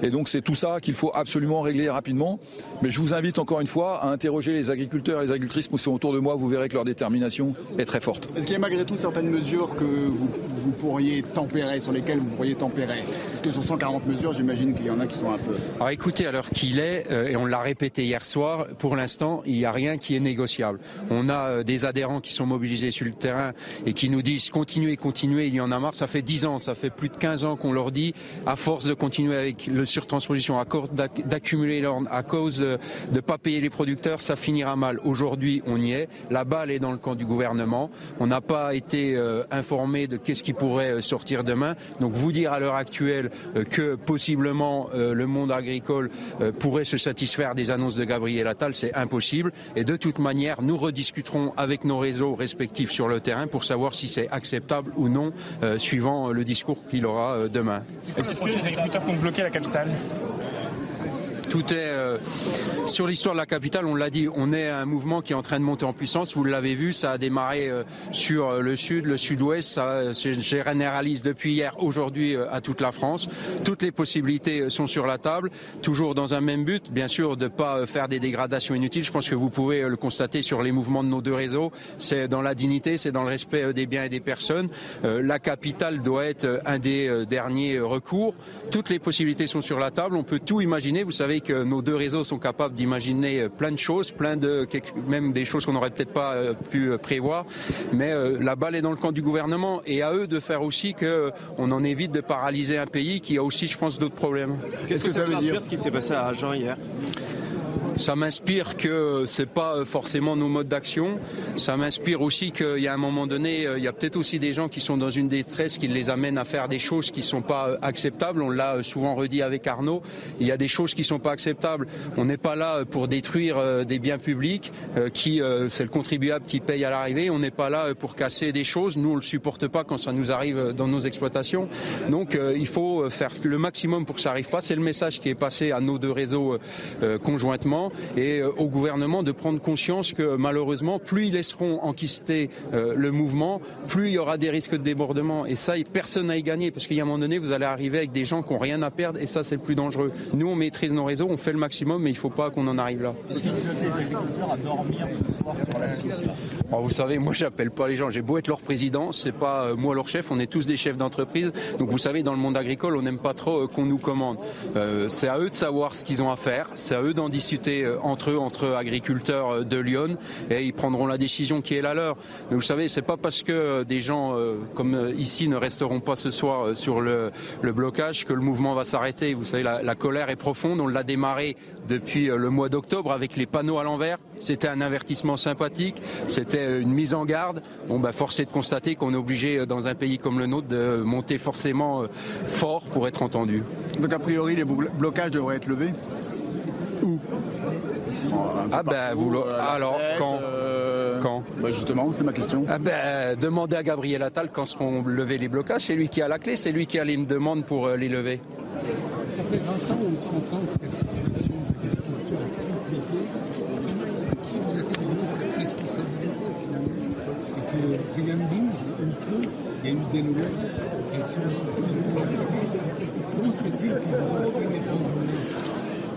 Et donc c'est tout ça qu'il faut absolument régler rapidement. Mais je vous invite encore une fois à interroger les agriculteurs et les agricultrices qui sont autour de moi. Vous verrez que leur détermination est très forte. Est-ce qu'il y a malgré tout certaines mesures que vous, vous pourriez tempérer, sur lesquelles vous pourriez tempérer? Parce que sur 140 mesures, j'imagine qu'il y en a qui sont un peu... Alors écoutez, à l'heure qu'il est, euh, et on l'a répété hier soir, pour l'instant, il n'y a rien qui est négociable. On a euh, des adhérents qui sont mobilisés sur le terrain et qui nous disent continuez, continuez, il y en a marre. Ça fait 10 ans, ça fait plus de 15 ans qu'on leur dit, à force de continuer avec le surtransposition, à cause d'accumuler l'ordre, à cause de ne payer les producteurs, ça finira mal. Aujourd'hui, on y est. La balle est dans le camp du gouvernement. On n'a pas été euh, informé de qu'est-ce qui pourrait sortir demain. Donc vous dire à l'heure actuelle que possiblement le monde agricole pourrait se satisfaire des annonces de Gabriel Attal, c'est impossible. Et de toute manière, nous rediscuterons avec nos réseaux respectifs sur le terrain pour savoir si c'est acceptable ou non, euh, suivant le discours qu'il aura euh, demain. Est-ce que les agriculteurs vont bloquer la capitale? Tout est euh, sur l'histoire de la capitale. On l'a dit, on est un mouvement qui est en train de monter en puissance. Vous l'avez vu, ça a démarré euh, sur euh, le sud, le sud-ouest. Ça se généralise depuis hier, aujourd'hui à toute la France. Toutes les possibilités sont sur la table, toujours dans un même but, bien sûr, de ne pas faire des dégradations inutiles. Je pense que vous pouvez le constater sur les mouvements de nos deux réseaux. C'est dans la dignité, c'est dans le respect des biens et des personnes. La capitale doit être un des derniers recours. Toutes les possibilités sont sur la table. On peut tout imaginer. Vous savez que nos deux réseaux sont capables d'imaginer plein de choses, plein de même des choses qu'on n'aurait peut-être pas euh, pu euh, prévoir. Mais euh, la balle est dans le camp du gouvernement et à eux de faire aussi qu'on en évite de paralyser un pays qui a aussi, je pense, d'autres problèmes. Qu'est-ce que ça veut dire ce qui s'est passé à Agen hier? Ça m'inspire que c'est pas forcément nos modes d'action. Ça m'inspire aussi qu'il y a un moment donné, il y a peut-être aussi des gens qui sont dans une détresse qui les amènent à faire des choses qui sont pas acceptables. On l'a souvent redit avec Arnaud. Il y a des choses qui sont pas acceptables. On n'est pas là pour détruire euh, des biens publics euh, qui, euh, c'est le contribuable qui paye à l'arrivée. On n'est pas là pour casser des choses. Nous, on le supporte pas quand ça nous arrive dans nos exploitations. Donc, il faut faire le maximum pour que ça arrive pas. C'est le message qui est passé à nos deux réseaux conjointement et euh, au gouvernement de prendre conscience que malheureusement, plus ils laisseront enquister euh, le mouvement, plus il y aura des risques de débordement. Et ça, personne n'a y gagné parce qu'il y a un moment donné, vous allez arriver avec des gens qui n'ont rien à perdre et ça, c'est le plus dangereux. Nous, on maîtrise nos réseaux, on fait le maximum, mais il ne faut pas qu'on en arrive là. Est-ce que vous les agriculteurs à dormir ce soir sur la 6 oh, Vous savez, moi, j'appelle pas les gens. J'ai beau être leur président, c'est pas euh, moi leur chef. On est tous des chefs d'entreprise. Donc, vous savez, dans le monde agricole, on n'aime pas trop qu'on nous commande. c'est à eux de savoir ce qu'ils ont à faire. C'est à eux d'en discuter euh, entre eux, entre agriculteurs euh, de Lyon, et ils prendront la décision qui est la leur. Mais vous savez, c'est pas parce que euh, des gens comme ici ne resteront pas ce soir sur le, blocage que le mouvement va s'arrêter. Vous savez, la, colère est profonde. On l'a démarré depuis le mois d'octobre avec les panneaux à l'envers. C'était un avertissement sympathique, c'était une mise en garde. Bon, bah, force est de constater qu'on est obligé, dans un pays comme le nôtre, de monter forcément fort pour être entendu. Donc, a priori, les blocages devraient être levés? Où ah ben vous alors quand euh, quand bah, justement c'est ma question. Ah ben demandez à Gabriel Attal quand seront levés les blocages, c'est lui qui a la clé, c'est lui qui a les demandes pour euh, les lever. Ça fait 20 ans ou 30 ans que cette situation d'agriculture est compliquée. Qui vous attribue cette responsabilité finalement? Et que rien ne bouge ou peu, il y a eu des lois, elles sont plus Comment se fait-il que vous en soyez les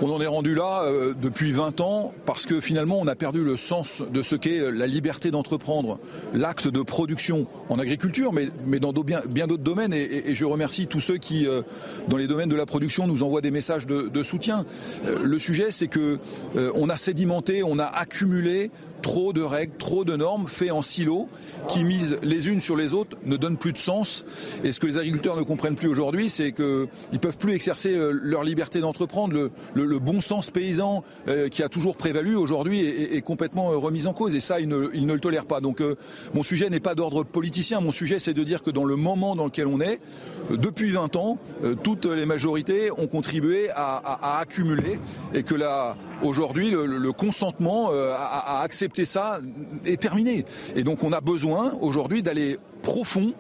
On en est rendu là euh, depuis 20 ans parce que finalement on a perdu le sens de ce qu'est la liberté d'entreprendre, l'acte de production en agriculture, mais, dans bien, d'autres domaines. Et, je remercie tous ceux qui, euh, dans les domaines de la production, nous envoient des messages de, soutien. Euh, le sujet, c'est que euh, on a sédimenté, on a accumulé trop de règles, trop de normes faits en silos qui misent les unes sur les autres ne donnent plus de sens. Et ce que les agriculteurs ne comprennent plus aujourd'hui, c'est qu'ils ne peuvent plus exercer euh, leur liberté d'entreprendre. Le, le, le, bon sens paysan euh, qui a toujours prévalu aujourd'hui est, est, complètement euh, remis en cause. Et ça, ils ne, ils ne le tolèrent pas. Donc euh, mon sujet n'est pas d'ordre politicien. Mon sujet, c'est de dire que dans le moment dans lequel on est, euh, depuis 20 ans, toutes les majorités ont contribué à, à, à accumuler et que là, aujourd'hui, le, le, consentement à, à accepter ça est terminé. Et donc on a besoin aujourd'hui d'aller profond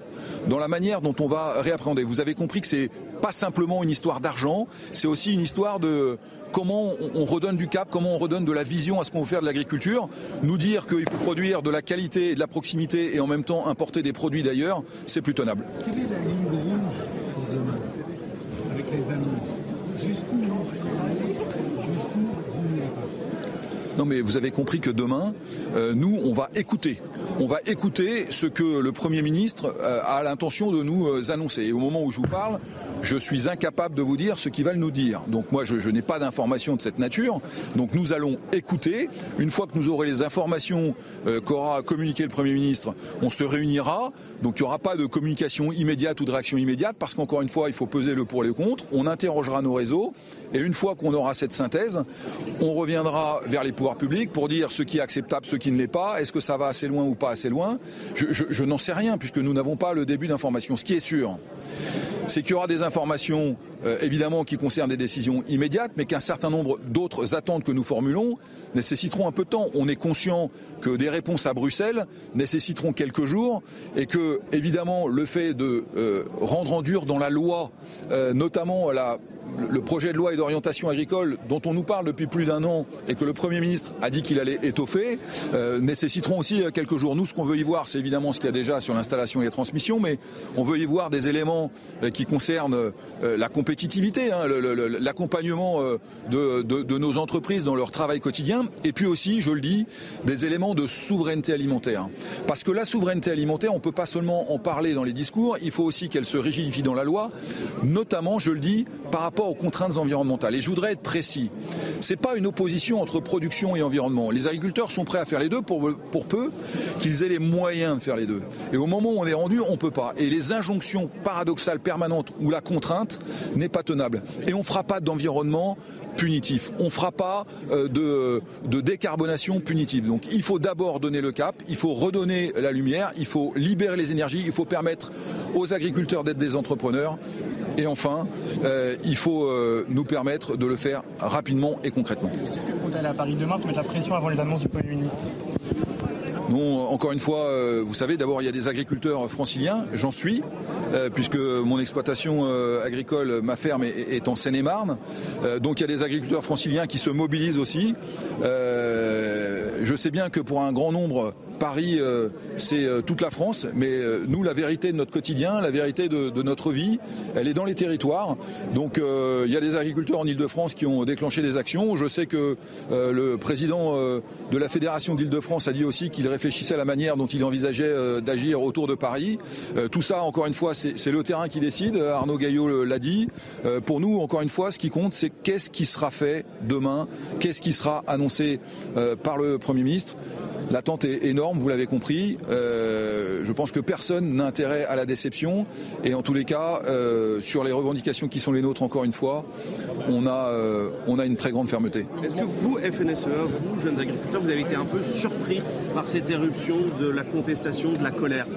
dans la manière dont on va réappréhender. Vous avez compris que c'est pas simplement une histoire d'argent, c'est aussi une histoire de comment on redonne du cap, comment on redonne de la vision à ce qu'on veut faire de l'agriculture. Nous dire qu'il faut produire de la qualité et de la proximité et en même temps importer des produits d'ailleurs, c'est plus tenable. Quelle est la ligne rouge demain avec les annonces? Jusqu'où vous n'irez pas non mais vous avez compris que demain, euh, nous, on va écouter. On va écouter ce que le Premier ministre euh, a l'intention de nous euh, annoncer. Et au moment où je vous parle, je suis incapable de vous dire ce qu'il va nous dire. Donc moi, je, n'ai pas d'informations de cette nature. Donc nous allons écouter. Une fois que nous aurons les informations qu'aura communiqué le Premier ministre, on se réunira. Donc il n'y aura pas de communication immédiate ou de réaction immédiate parce qu'encore une fois, il faut peser le pour et le contre. On interrogera nos réseaux. Et une fois qu'on aura cette synthèse, on reviendra vers les pouvoirs pour dire ce qui est acceptable, ce qui ne l'est pas. Est-ce que ça va assez loin ou pas assez loin? Je n'en sais rien puisque nous n'avons pas le début d'information. Ce qui est sûr, c'est qu'il y aura des informations euh, évidemment qui concernent des décisions immédiates, mais qu'un certain nombre d'autres attentes que nous formulons nécessiteront un peu de temps. On est conscient que des réponses à Bruxelles nécessiteront quelques jours et que évidemment le fait de euh, rendre en dur dans la loi, euh, notamment la le projet de loi et d'orientation agricole dont on nous parle depuis plus d'un an et que le Premier ministre a dit qu'il allait étoffer, euh, nécessiteront aussi quelques jours. Nous, ce qu'on veut y voir, c'est évidemment ce qu'il y a déjà sur l'installation et les transmissions, mais on veut y voir des éléments euh, qui concernent euh, la compétitivité, hein, l'accompagnement de, de, de nos entreprises dans leur travail quotidien, et puis aussi, je le dis, des éléments de souveraineté alimentaire. Parce que la souveraineté alimentaire, on ne peut pas seulement en parler dans les discours, il faut aussi qu'elle se rigidifie dans la loi, notamment, je le dis, par rapport aux contraintes environnementales. Et je voudrais être précis. Ce n'est pas une opposition entre production et environnement. Les agriculteurs sont prêts à faire les deux pour, peu qu'ils aient les moyens de faire les deux. Et au moment où on est rendu, on ne peut pas. Et les injonctions paradoxales permanentes où la contrainte n'est pas tenable. Et on fera pas d'environnement punitif. On ne fera pas euh, de, décarbonation punitive. Donc il faut d'abord donner le cap, il faut redonner la lumière, il faut libérer les énergies, il faut permettre aux agriculteurs d'être des entrepreneurs. Et enfin, euh, il faut euh, nous permettre de le faire rapidement et concrètement. Est-ce que vous comptez aller à Paris demain pour mettre la pression avant les annonces du Premier ministre? Non, encore une fois, euh, vous savez, d'abord, il y a des agriculteurs franciliens, j'en suis, euh, puisque mon exploitation euh, agricole, ma ferme, est, en Seine-et-Marne. Donc il y a des agriculteurs franciliens qui se mobilisent aussi. Je sais bien que pour un grand nombre, Paris, euh, c'est toute la France, mais nous, la vérité de notre quotidien, la vérité de, notre vie, elle est dans les territoires. Donc il y a des agriculteurs en Ile-de-France qui ont déclenché des actions. Je sais que le président de la Fédération d'Île-de-France a dit aussi qu'il réfléchissait à la manière dont il envisageait d'agir autour de Paris. tout ça, encore une fois, c'est le terrain qui décide. Arnaud Gaillot l'a dit. pour nous, encore une fois, ce qui compte, c'est qu'est-ce qui sera fait demain, qu'est-ce qui sera annoncé euh, par le Premier ministre. L'attente est énorme, vous l'avez compris. Euh, je pense que personne n'a intérêt à la déception. Et en tous les cas, euh, sur les revendications qui sont les nôtres, encore une fois, on a, euh, on a une très grande fermeté. Est-ce que vous, FNSE, vous, jeunes agriculteurs, vous avez été un peu surpris par cette éruption de la contestation, de la colère?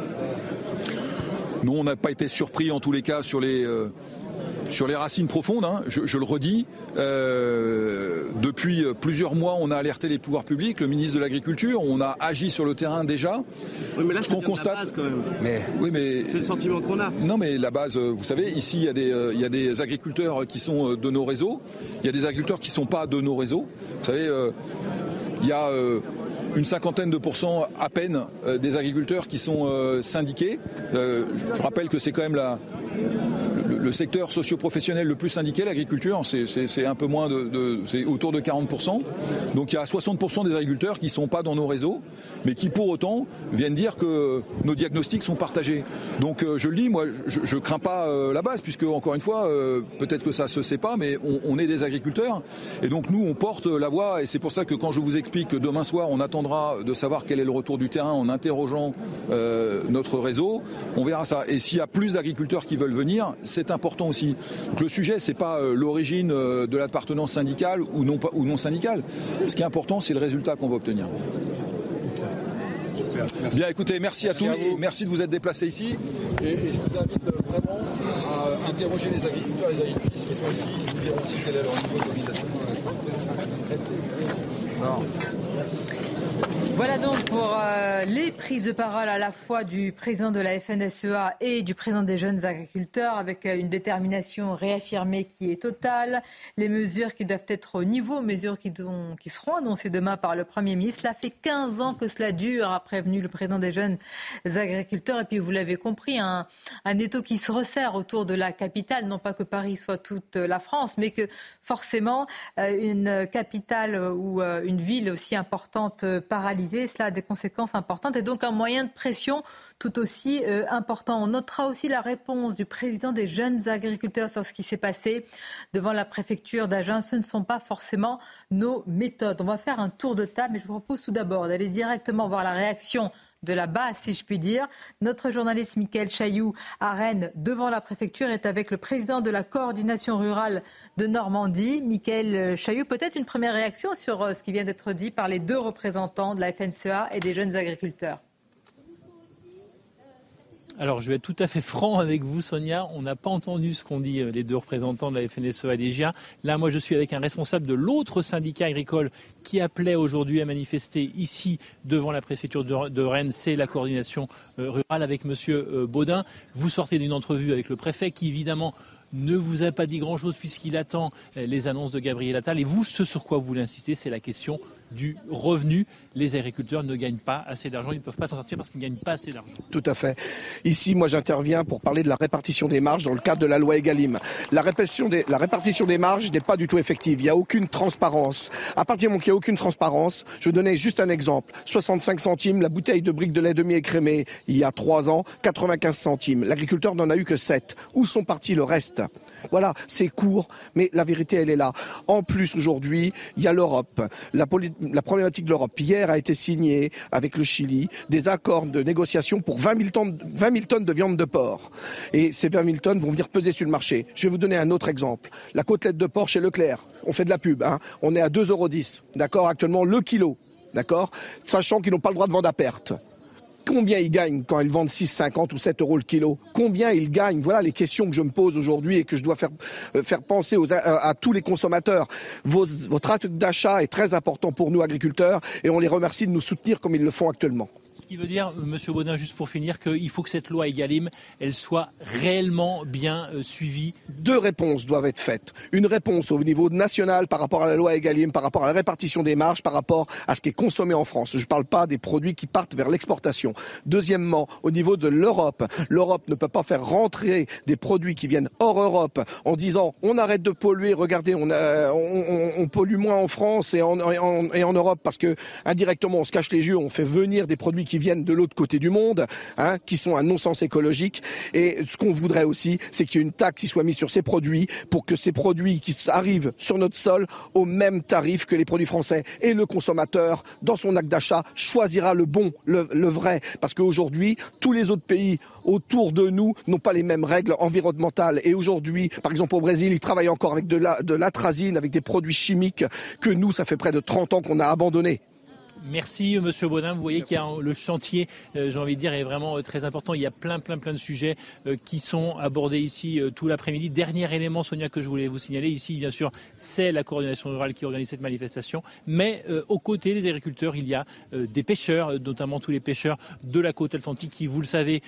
Nous, on n'a pas été surpris en tous les cas sur les, sur les racines profondes, hein, je, je, le redis. Euh, depuis plusieurs mois, on a alerté les pouvoirs publics, le ministre de l'Agriculture, on a agi sur le terrain déjà. Oui, mais là, c'est constate. Base, quand même. Mais, oui, mais c'est le sentiment qu'on a. Non, mais la base, vous savez, ici, il y, a des, il y a des agriculteurs qui sont de nos réseaux, il y a des agriculteurs qui ne sont pas de nos réseaux. Vous savez, euh, il y a une cinquantaine de pourcents à peine euh, des agriculteurs qui sont euh, syndiqués. Euh, je rappelle que c'est quand même la, le, secteur socio-professionnel le plus syndiqué, l'agriculture, c'est un peu moins de, c'est autour de 40%. Donc il y a 60% des agriculteurs qui ne sont pas dans nos réseaux, mais qui pour autant viennent dire que nos diagnostics sont partagés. Donc euh, je le dis, moi, je, je crains pas euh, la base, puisque encore une fois, euh, peut-être que ça se sait pas, mais on, on, est des agriculteurs, et donc nous, on porte la voix, et c'est pour ça que quand je vous explique que demain soir, on attendra de savoir quel est le retour du terrain en interrogeant notre réseau, on verra ça. Et s'il y a plus d'agriculteurs qui veulent venir, c'est important aussi. Donc le sujet, c'est pas l'origine de l'appartenance syndicale ou non, ou non syndicale. Ce qui est important, c'est le résultat qu'on va obtenir. Bien, écoutez, merci à tous. Merci de vous être déplacés ici. Et, et, je vous invite vraiment à interroger les et les agricultrices qui sont ici. Ils vous diront aussi quel est leur niveau d'organisation. Voilà donc pour euh, les prises de parole à la fois du président de la FNSEA et du président des jeunes agriculteurs avec euh, une détermination réaffirmée qui est totale. Les mesures qui doivent être au niveau, mesures qui, seront annoncées demain par le Premier ministre. Cela fait 15 ans que cela dure, a prévenu le président des jeunes agriculteurs. Et puis vous l'avez compris, un, un étau qui se resserre autour de la capitale. Non pas que Paris soit toute la France, mais que forcément euh, une capitale ou une ville aussi importante paralysée cela a des conséquences importantes et donc un moyen de pression tout aussi euh, important. On notera aussi la réponse du président des jeunes agriculteurs sur ce qui s'est passé devant la préfecture d'Agen. Ce ne sont pas forcément nos méthodes. On va faire un tour de table, mais je vous propose tout d'abord d'aller directement voir la réaction de la base, si je puis dire. Notre journaliste Mickaël Chailloux à Rennes, devant la préfecture, est avec le président de la coordination rurale de Normandie, Mickaël Chailloux. Peut-être une première réaction sur euh, ce qui vient d'être dit par les deux représentants de la FNCA et des jeunes agriculteurs? Alors, je vais être tout à fait franc avec vous, Sonia. On n'a pas entendu ce qu'ont dit euh, les deux représentants de la FNSEA. Là, moi, je suis avec un responsable de l'autre syndicat agricole qui appelait aujourd'hui à manifester ici devant la préfecture de Rennes. C'est la coordination euh, rurale avec Monsieur euh, Baudin. Vous sortez d'une entrevue avec le préfet qui, évidemment, ne vous a pas dit grand-chose puisqu'il attend les annonces de Gabriel Attal. Et vous, ce sur quoi vous voulez insister, c'est la question du revenu. Les agriculteurs ne gagnent pas assez d'argent, ils ne peuvent pas s'en sortir parce qu'ils ne gagnent pas assez d'argent. Tout à fait. Ici, moi, j'interviens pour parler de la répartition des marges dans le cadre de la loi Egalim. La répartition des, marges n'est pas du tout effective. Il n'y a aucune transparence. À partir du moment qu'il n'y a aucune transparence, je donnais juste un exemple. 65 centimes, la bouteille de briques de lait demi-écrémé il y a 3 ans, 95 centimes. L'agriculteur n'en a eu que 7. Où sont partis le reste? Voilà, c'est court, mais la vérité, elle est là. En plus, aujourd'hui, il y a l'Europe. La, problématique de l'Europe. Hier a été signé avec le Chili des accords de négociation pour 20 000, tonnes, 20 000 tonnes de viande de porc. Et ces 20 000 tonnes vont venir peser sur le marché. Je vais vous donner un autre exemple. La côtelette de porc chez Leclerc. On fait de la pub. Hein. On est à 2,10 euros. D'accord Actuellement, le kilo. D'accord Sachant qu'ils n'ont pas le droit de vendre à perte. Combien ils gagnent quand ils vendent 6,50 ou 7 euros le kilo? Combien ils gagnent? Voilà les questions que je me pose aujourd'hui et que je dois faire, euh, faire penser aux, à, tous les consommateurs. Votre acte d'achat est très important pour nous, agriculteurs, et on les remercie de nous soutenir comme ils le font actuellement. Ce qui veut dire, Monsieur Baudin, juste pour finir, qu'il faut que cette loi Egalim, elle soit réellement bien euh, suivie. Deux réponses doivent être faites. Une réponse au niveau national par rapport à la loi Egalim, par rapport à la répartition des marges, par rapport à ce qui est consommé en France. Je ne parle pas des produits qui partent vers l'exportation. Deuxièmement, au niveau de l'Europe, l'Europe ne peut pas faire rentrer des produits qui viennent hors Europe en disant on arrête de polluer, regardez, on, on pollue moins en France et en, et en, et en Europe parce que indirectement on se cache les yeux, on fait venir des produits qui viennent de l'autre côté du monde, hein, qui sont un non-sens écologique. Et ce qu'on voudrait aussi, c'est qu'il y ait une taxe qui soit mise sur ces produits pour que ces produits qui arrivent sur notre sol au même tarif que les produits français. Et le consommateur, dans son acte d'achat, choisira le bon, le, vrai. Parce qu'aujourd'hui, tous les autres pays autour de nous n'ont pas les mêmes règles environnementales. Et aujourd'hui, par exemple au Brésil, ils travaillent encore avec de l'atrazine, la, avec des produits chimiques que nous, ça fait près de 30 ans qu'on a abandonnés. Merci Monsieur Baudin. Vous voyez qu'il y a le chantier, euh, j'ai envie de dire, est vraiment euh, très important. Il y a plein, plein, plein de sujets euh, qui sont abordés ici tout l'après-midi. Dernier élément, Sonia, que je voulais vous signaler ici, bien sûr, c'est la coordination rurale qui organise cette manifestation. Mais aux côtés des agriculteurs, il y a des pêcheurs, notamment tous les pêcheurs de la côte atlantique, qui, vous le savez,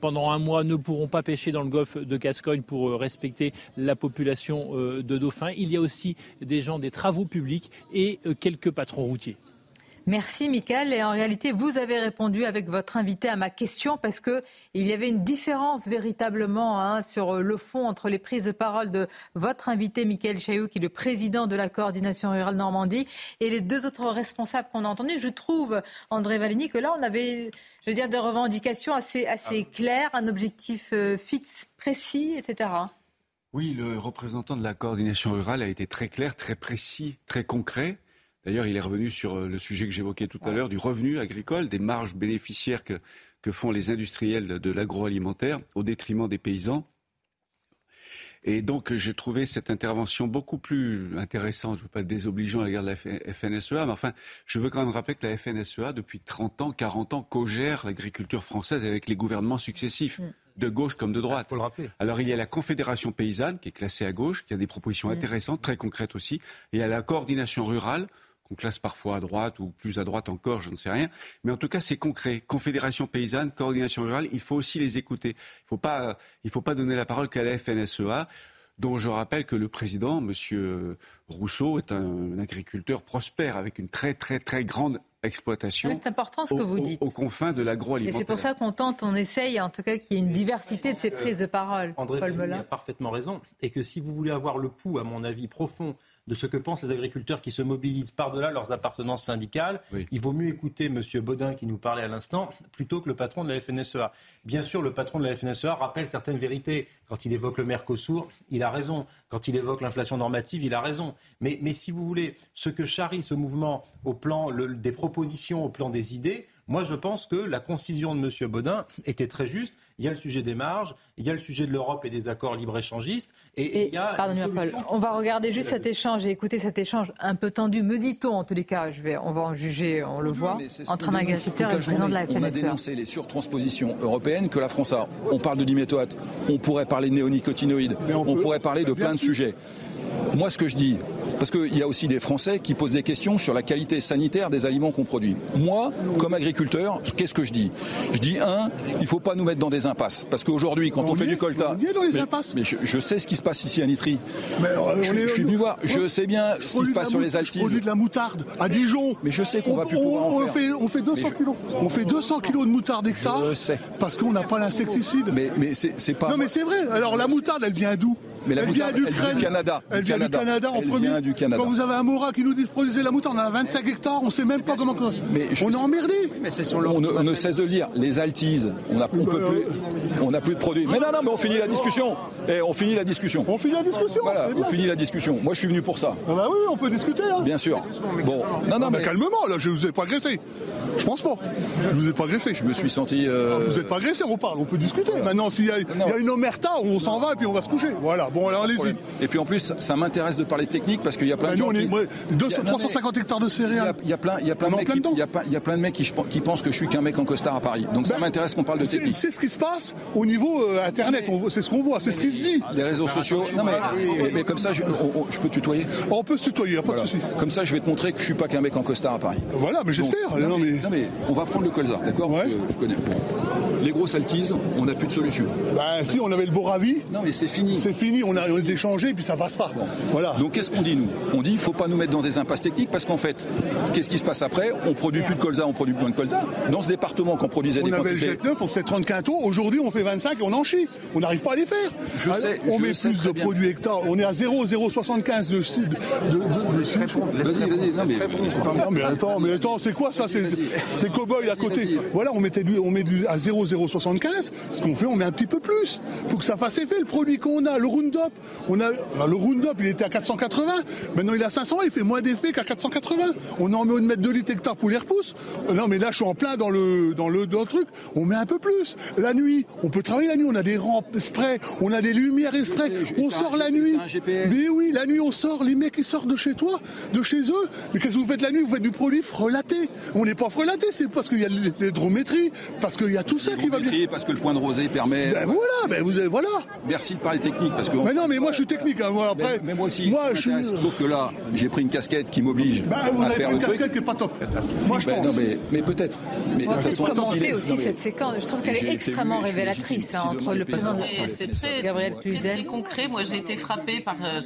pendant un mois ne pourront pas pêcher dans le golfe de Gascogne pour respecter la population de dauphins. Il y a aussi des gens des travaux publics et quelques patrons routiers. Merci, Michael. Et en réalité, vous avez répondu avec votre invité à ma question parce que il y avait une différence véritablement hein, sur le fond entre les prises de parole de votre invité, Michael Chaillou, qui est le président de la coordination rurale Normandie, et les deux autres responsables qu'on a entendus. Je trouve, André Valigny, que là, on avait, je veux dire, des revendications assez, assez Ah. claires, un objectif euh, fixe, précis, etc. Oui, le représentant de la coordination rurale a été très clair, très précis, très concret. D'ailleurs, il est revenu sur euh, le sujet que j'évoquais tout à l'heure, du revenu agricole, des marges bénéficiaires que, que font les industriels de, de l'agroalimentaire au détriment des paysans. Et donc, j'ai trouvé cette intervention beaucoup plus intéressante. Je ne veux pas être désobligeant à l'égard de la FNSEA, mais enfin, je veux quand même rappeler que la FNSEA, depuis 30 ans, 40 ans, co-gère l'agriculture française avec les gouvernements successifs, de gauche comme de droite. faut le rappeler. Alors, il y a la Confédération paysanne, qui est classée à gauche, qui a des propositions intéressantes, très concrètes aussi. Et il y a la coordination rurale, qu'on classe parfois à droite ou plus à droite encore, je ne sais rien. Mais en tout cas, c'est concret. Confédération paysanne, coordination rurale, il faut aussi les écouter. Il ne faut, pas, il faut pas donner la parole qu'à la FNSEA, dont je rappelle que le président, M. Rousseau, est un, agriculteur prospère avec une très très très grande exploitation. C'est important ce que vous dites. Aux confins de Et l'agroalimentaire. c'est pour ça qu'on tente, on essaye, en tout cas, qu'il y ait une diversité de ces prises de parole. André Paul a parfaitement raison. Et que si vous voulez avoir le pouls, à mon avis, profond de ce que pensent les agriculteurs qui se mobilisent par-delà leurs appartenances syndicales, il vaut mieux écouter M. Baudin qui nous parlait à l'instant plutôt que le patron de la FNSEA. Bien sûr, le patron de la FNSEA rappelle certaines vérités. Quand il évoque le Mercosur, il a raison. Quand il évoque l'inflation normative, il a raison. Mais, mais si vous voulez, ce que charrie ce mouvement au plan le- des propositions, au plan des idées, moi, je pense que la concision de M. Baudin était très juste. Il y a le sujet des marges, il y a le sujet de l'Europe et des accords libre-échangistes, et, il y a une Pardonnez-moi, Paul. On va regarder juste cet échange et écouter cet échange un peu tendu, me dit-on en tous les cas. Je vais, on va en juger, on le voit, entre un agriculteur et le président de la journée. On a FNSEA. dénoncé les surtranspositions européennes que la France a. On parle de diméthoate, on pourrait parler de néonicotinoïdes, on, pourrait parler de plein de sujets. Moi, ce que je dis, parce qu'il y a aussi des Français qui posent des questions sur la qualité sanitaire des aliments qu'on produit. Moi, comme agriculteur, qu'est-ce que je dis? Je dis, un, il ne faut pas nous mettre dans des impasses. Parce qu'aujourd'hui, quand on, fait du colta... mais, mais je, je sais ce qui se passe ici à Nitry. euh, je, on est- je suis venu voir, je sais bien ce qui se passe sur les Je altises. produis de la moutarde à Dijon. Mais je sais qu'on On- va plus pouvoir en on, faire. fait, on fait 200 kilos. On fait 200 kilos de moutarde hectare. Parce qu'on n'a pas l'insecticide. Mais, mais c'est pas. Non, mais c'est vrai. Alors la moutarde, elle vient d'où? Mais la elle moutarde, vient elle d'Ukraine. du Canada, Elle du vient du Canada. En Elle premier. vient du Canada. Quand vous avez un Mora qui nous dit de produire la moutarde, on a 25 hectares, on sait même pas comment. on est emmerdé. on, ne, on ne cesse de le dire. Les altises, on a, on peut plus, on n'a plus de produits. Mais non, non, mais on finit la discussion. Eh, on finit la discussion. On finit la discussion. Voilà, c'est on finit la discussion. Moi, je suis venu pour ça. Ah bah oui, on peut discuter. Hein. Bien sûr. Bon, non, non, Ah bah mais calmement, là, je vous ai pas agressé. Je pense pas. Je vous ai pas agressé. je me suis senti. euh, Vous n'êtes pas agressé, on parle, on peut discuter. Maintenant, s'il y, y a une omerta, on s'en va et puis on va se coucher. Voilà, bon, alors allez-y. Et puis en plus, ça m'intéresse de parler technique parce qu'il y a plein Bah, de nous, gens on est- qui. ouais, 200, Il y a- non, mais- 350 hectares de Il céréales. il y a plein, il y a plein de mecs qui, il il pensent que je suis qu'un mec en costard à Paris. Donc ça m'intéresse qu'on parle de technique. c'est ce qui se passe au niveau euh, Internet, c'est ce qu'on voit, c'est ce qui se dit. Les réseaux sociaux. Non mais, mais, mais comme ça, je, on- on- je peux tutoyer. On peut se tutoyer, y a pas Voilà. de souci. Comme ça, je vais te montrer que je suis pas qu'un mec en costard à Paris. Voilà, mais j'espère. Non, non, mais- mais, non, mais on va prendre le colza, d'accord Parce que Je connais. Les grosses altises, on n'a plus de solution. Bah si, on avait le Boravi. Non mais c'est fini. C'est fini, on a, on est échangé et puis ça passe pas. Voilà. Donc qu'est-ce qu'on dit nous? On dit il faut pas nous mettre dans des impasses techniques parce qu'en fait, qu'est-ce qui se passe après? On produit plus de colza, on produit moins de colza. Dans ce département qu'on produisait On des avait le quantités. jet 9, on faisait 30 quintaux, aujourd'hui on fait 25 et on en chie. On n'arrive pas à les faire. Je Alors, sais, on je met sais plus de bien. produits hectares. On est à 0,075 de de, de, de, de cible. Vas-y, vas-y. Non mais Non mais attends, mais attends, c'est quoi ça C'est des cow-boys à côté. Voilà, on mettait du, on met du à 0,075. Ce qu'on fait, on met un petit peu plus pour que ça fasse effet. Le produit qu'on a, le Roundup, on a le Roundup, il était à 480. Maintenant, il est à 500. Il fait moins d'effet qu'à 480. On en met une mètre de litre hectare pour les repousses. Non, mais là, je suis en plein dans le dans le dans le truc. On met un peu plus. La nuit, on peut travailler la nuit. On a des rampes spray, on a des lumières spray. On sort la nuit. Mais oui, la nuit, on sort. Les mecs, ils sortent de chez toi, de chez eux. Mais qu'est-ce que vous faites la nuit? Vous faites du produit frelaté. On n'est pas frelaté, c'est parce qu'il y a l'hydrométrie, parce qu'il y a tout ça qui va bien parce que le point de rosée permet. Ben voilà, ben vous avez, voilà. Merci de parler technique parce que. Mais non, mais moi je suis technique. Hein, moi, après, mais, mais moi aussi. moi ça je suis. m'intéresse. Sauf que là, j'ai pris une casquette qui m'oblige vous à avez faire pris le une truc. casquette qui est pas top. Moi je Ben, pense. non, mais, mais peut-être. Mais On va de toute peut-être façon, commenter aussi cette séquence. Je trouve qu'elle est extrêmement révélatrice hein, entre le président de Et c'est très, Gabriel Cluzel. très concret. Moi, j'ai été frappée par euh,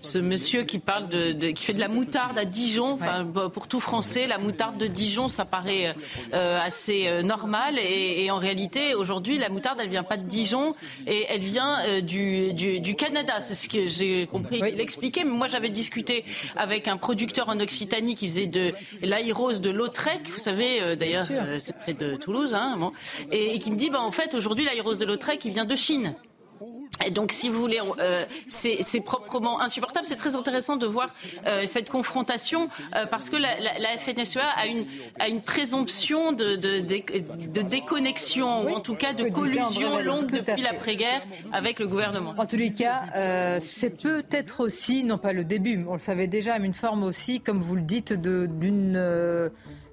ce, monsieur qui parle de, qui fait de la moutarde à Dijon. Bah, pour tout Français, la moutarde de Dijon, ça paraît euh, assez euh, normal. Et, en réalité, aujourd'hui, la moutarde, elle vient pas de Dijon et elle vient euh, du, du, du Canada. C'est ce que j'ai compris. Il expliquait. Mais moi, j'avais discuté avec un producteur en Occitanie qui faisait de l'aérose de Lautrec. Vous savez, euh, d'ailleurs, euh, c'est près de Toulouse, hein, bon. et, et qui me dit, bah, en fait, aujourd'hui, l'aérose de Lautrec, il vient de Chine. Et donc, si vous voulez, euh, c'est proprement insupportable. C'est très intéressant de voir euh, cette confrontation euh, parce que la, la, la FNSEA a une, a une présomption de, de, de, de déconnexion ou en tout cas de collusion longue depuis l'après-guerre avec le gouvernement. En tous les cas, euh, c'est peut-être aussi, non pas le début, on le savait déjà, mais une forme aussi, comme vous le dites, de- d'une...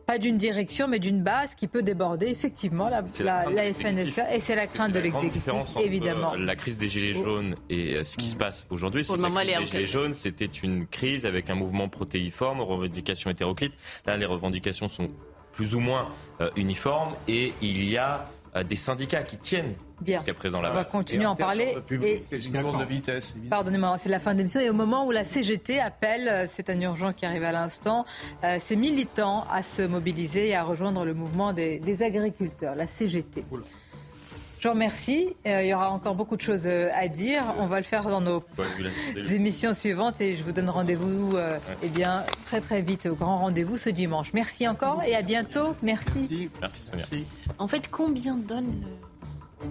pas d'une direction, mais d'une base qui peut déborder effectivement la, la, et c'est la crainte de la grande l'exécutif, différence entre, évidemment. la crise des Gilets jaunes et euh, ce qui se passe aujourd'hui, c'est que la crise des Gilets jaunes, c'était une crise avec un mouvement protéiforme, revendications hétéroclites. Là, les revendications sont plus ou moins euh, uniformes et il y a des syndicats qui tiennent Bien. jusqu'à présent la On va base. continuer à en parler. Et- C'est une courbe de vitesse. évidemment. Pardonnez-moi, c'est la fin de l'émission. Et au moment où la CGT appelle, euh, c'est un urgent qui arrive à l'instant, euh, ses militants à se mobiliser et à rejoindre le mouvement des, des agriculteurs, la CGT. Je vous remercie. Euh, il y aura encore beaucoup de choses euh, à dire. On va le faire dans nos émissions suivantes et je vous donne rendez-vous euh, eh bien, très très vite au grand rendez-vous ce dimanche. Merci encore et à bientôt. Merci. Merci Sonia. En fait, combien donne le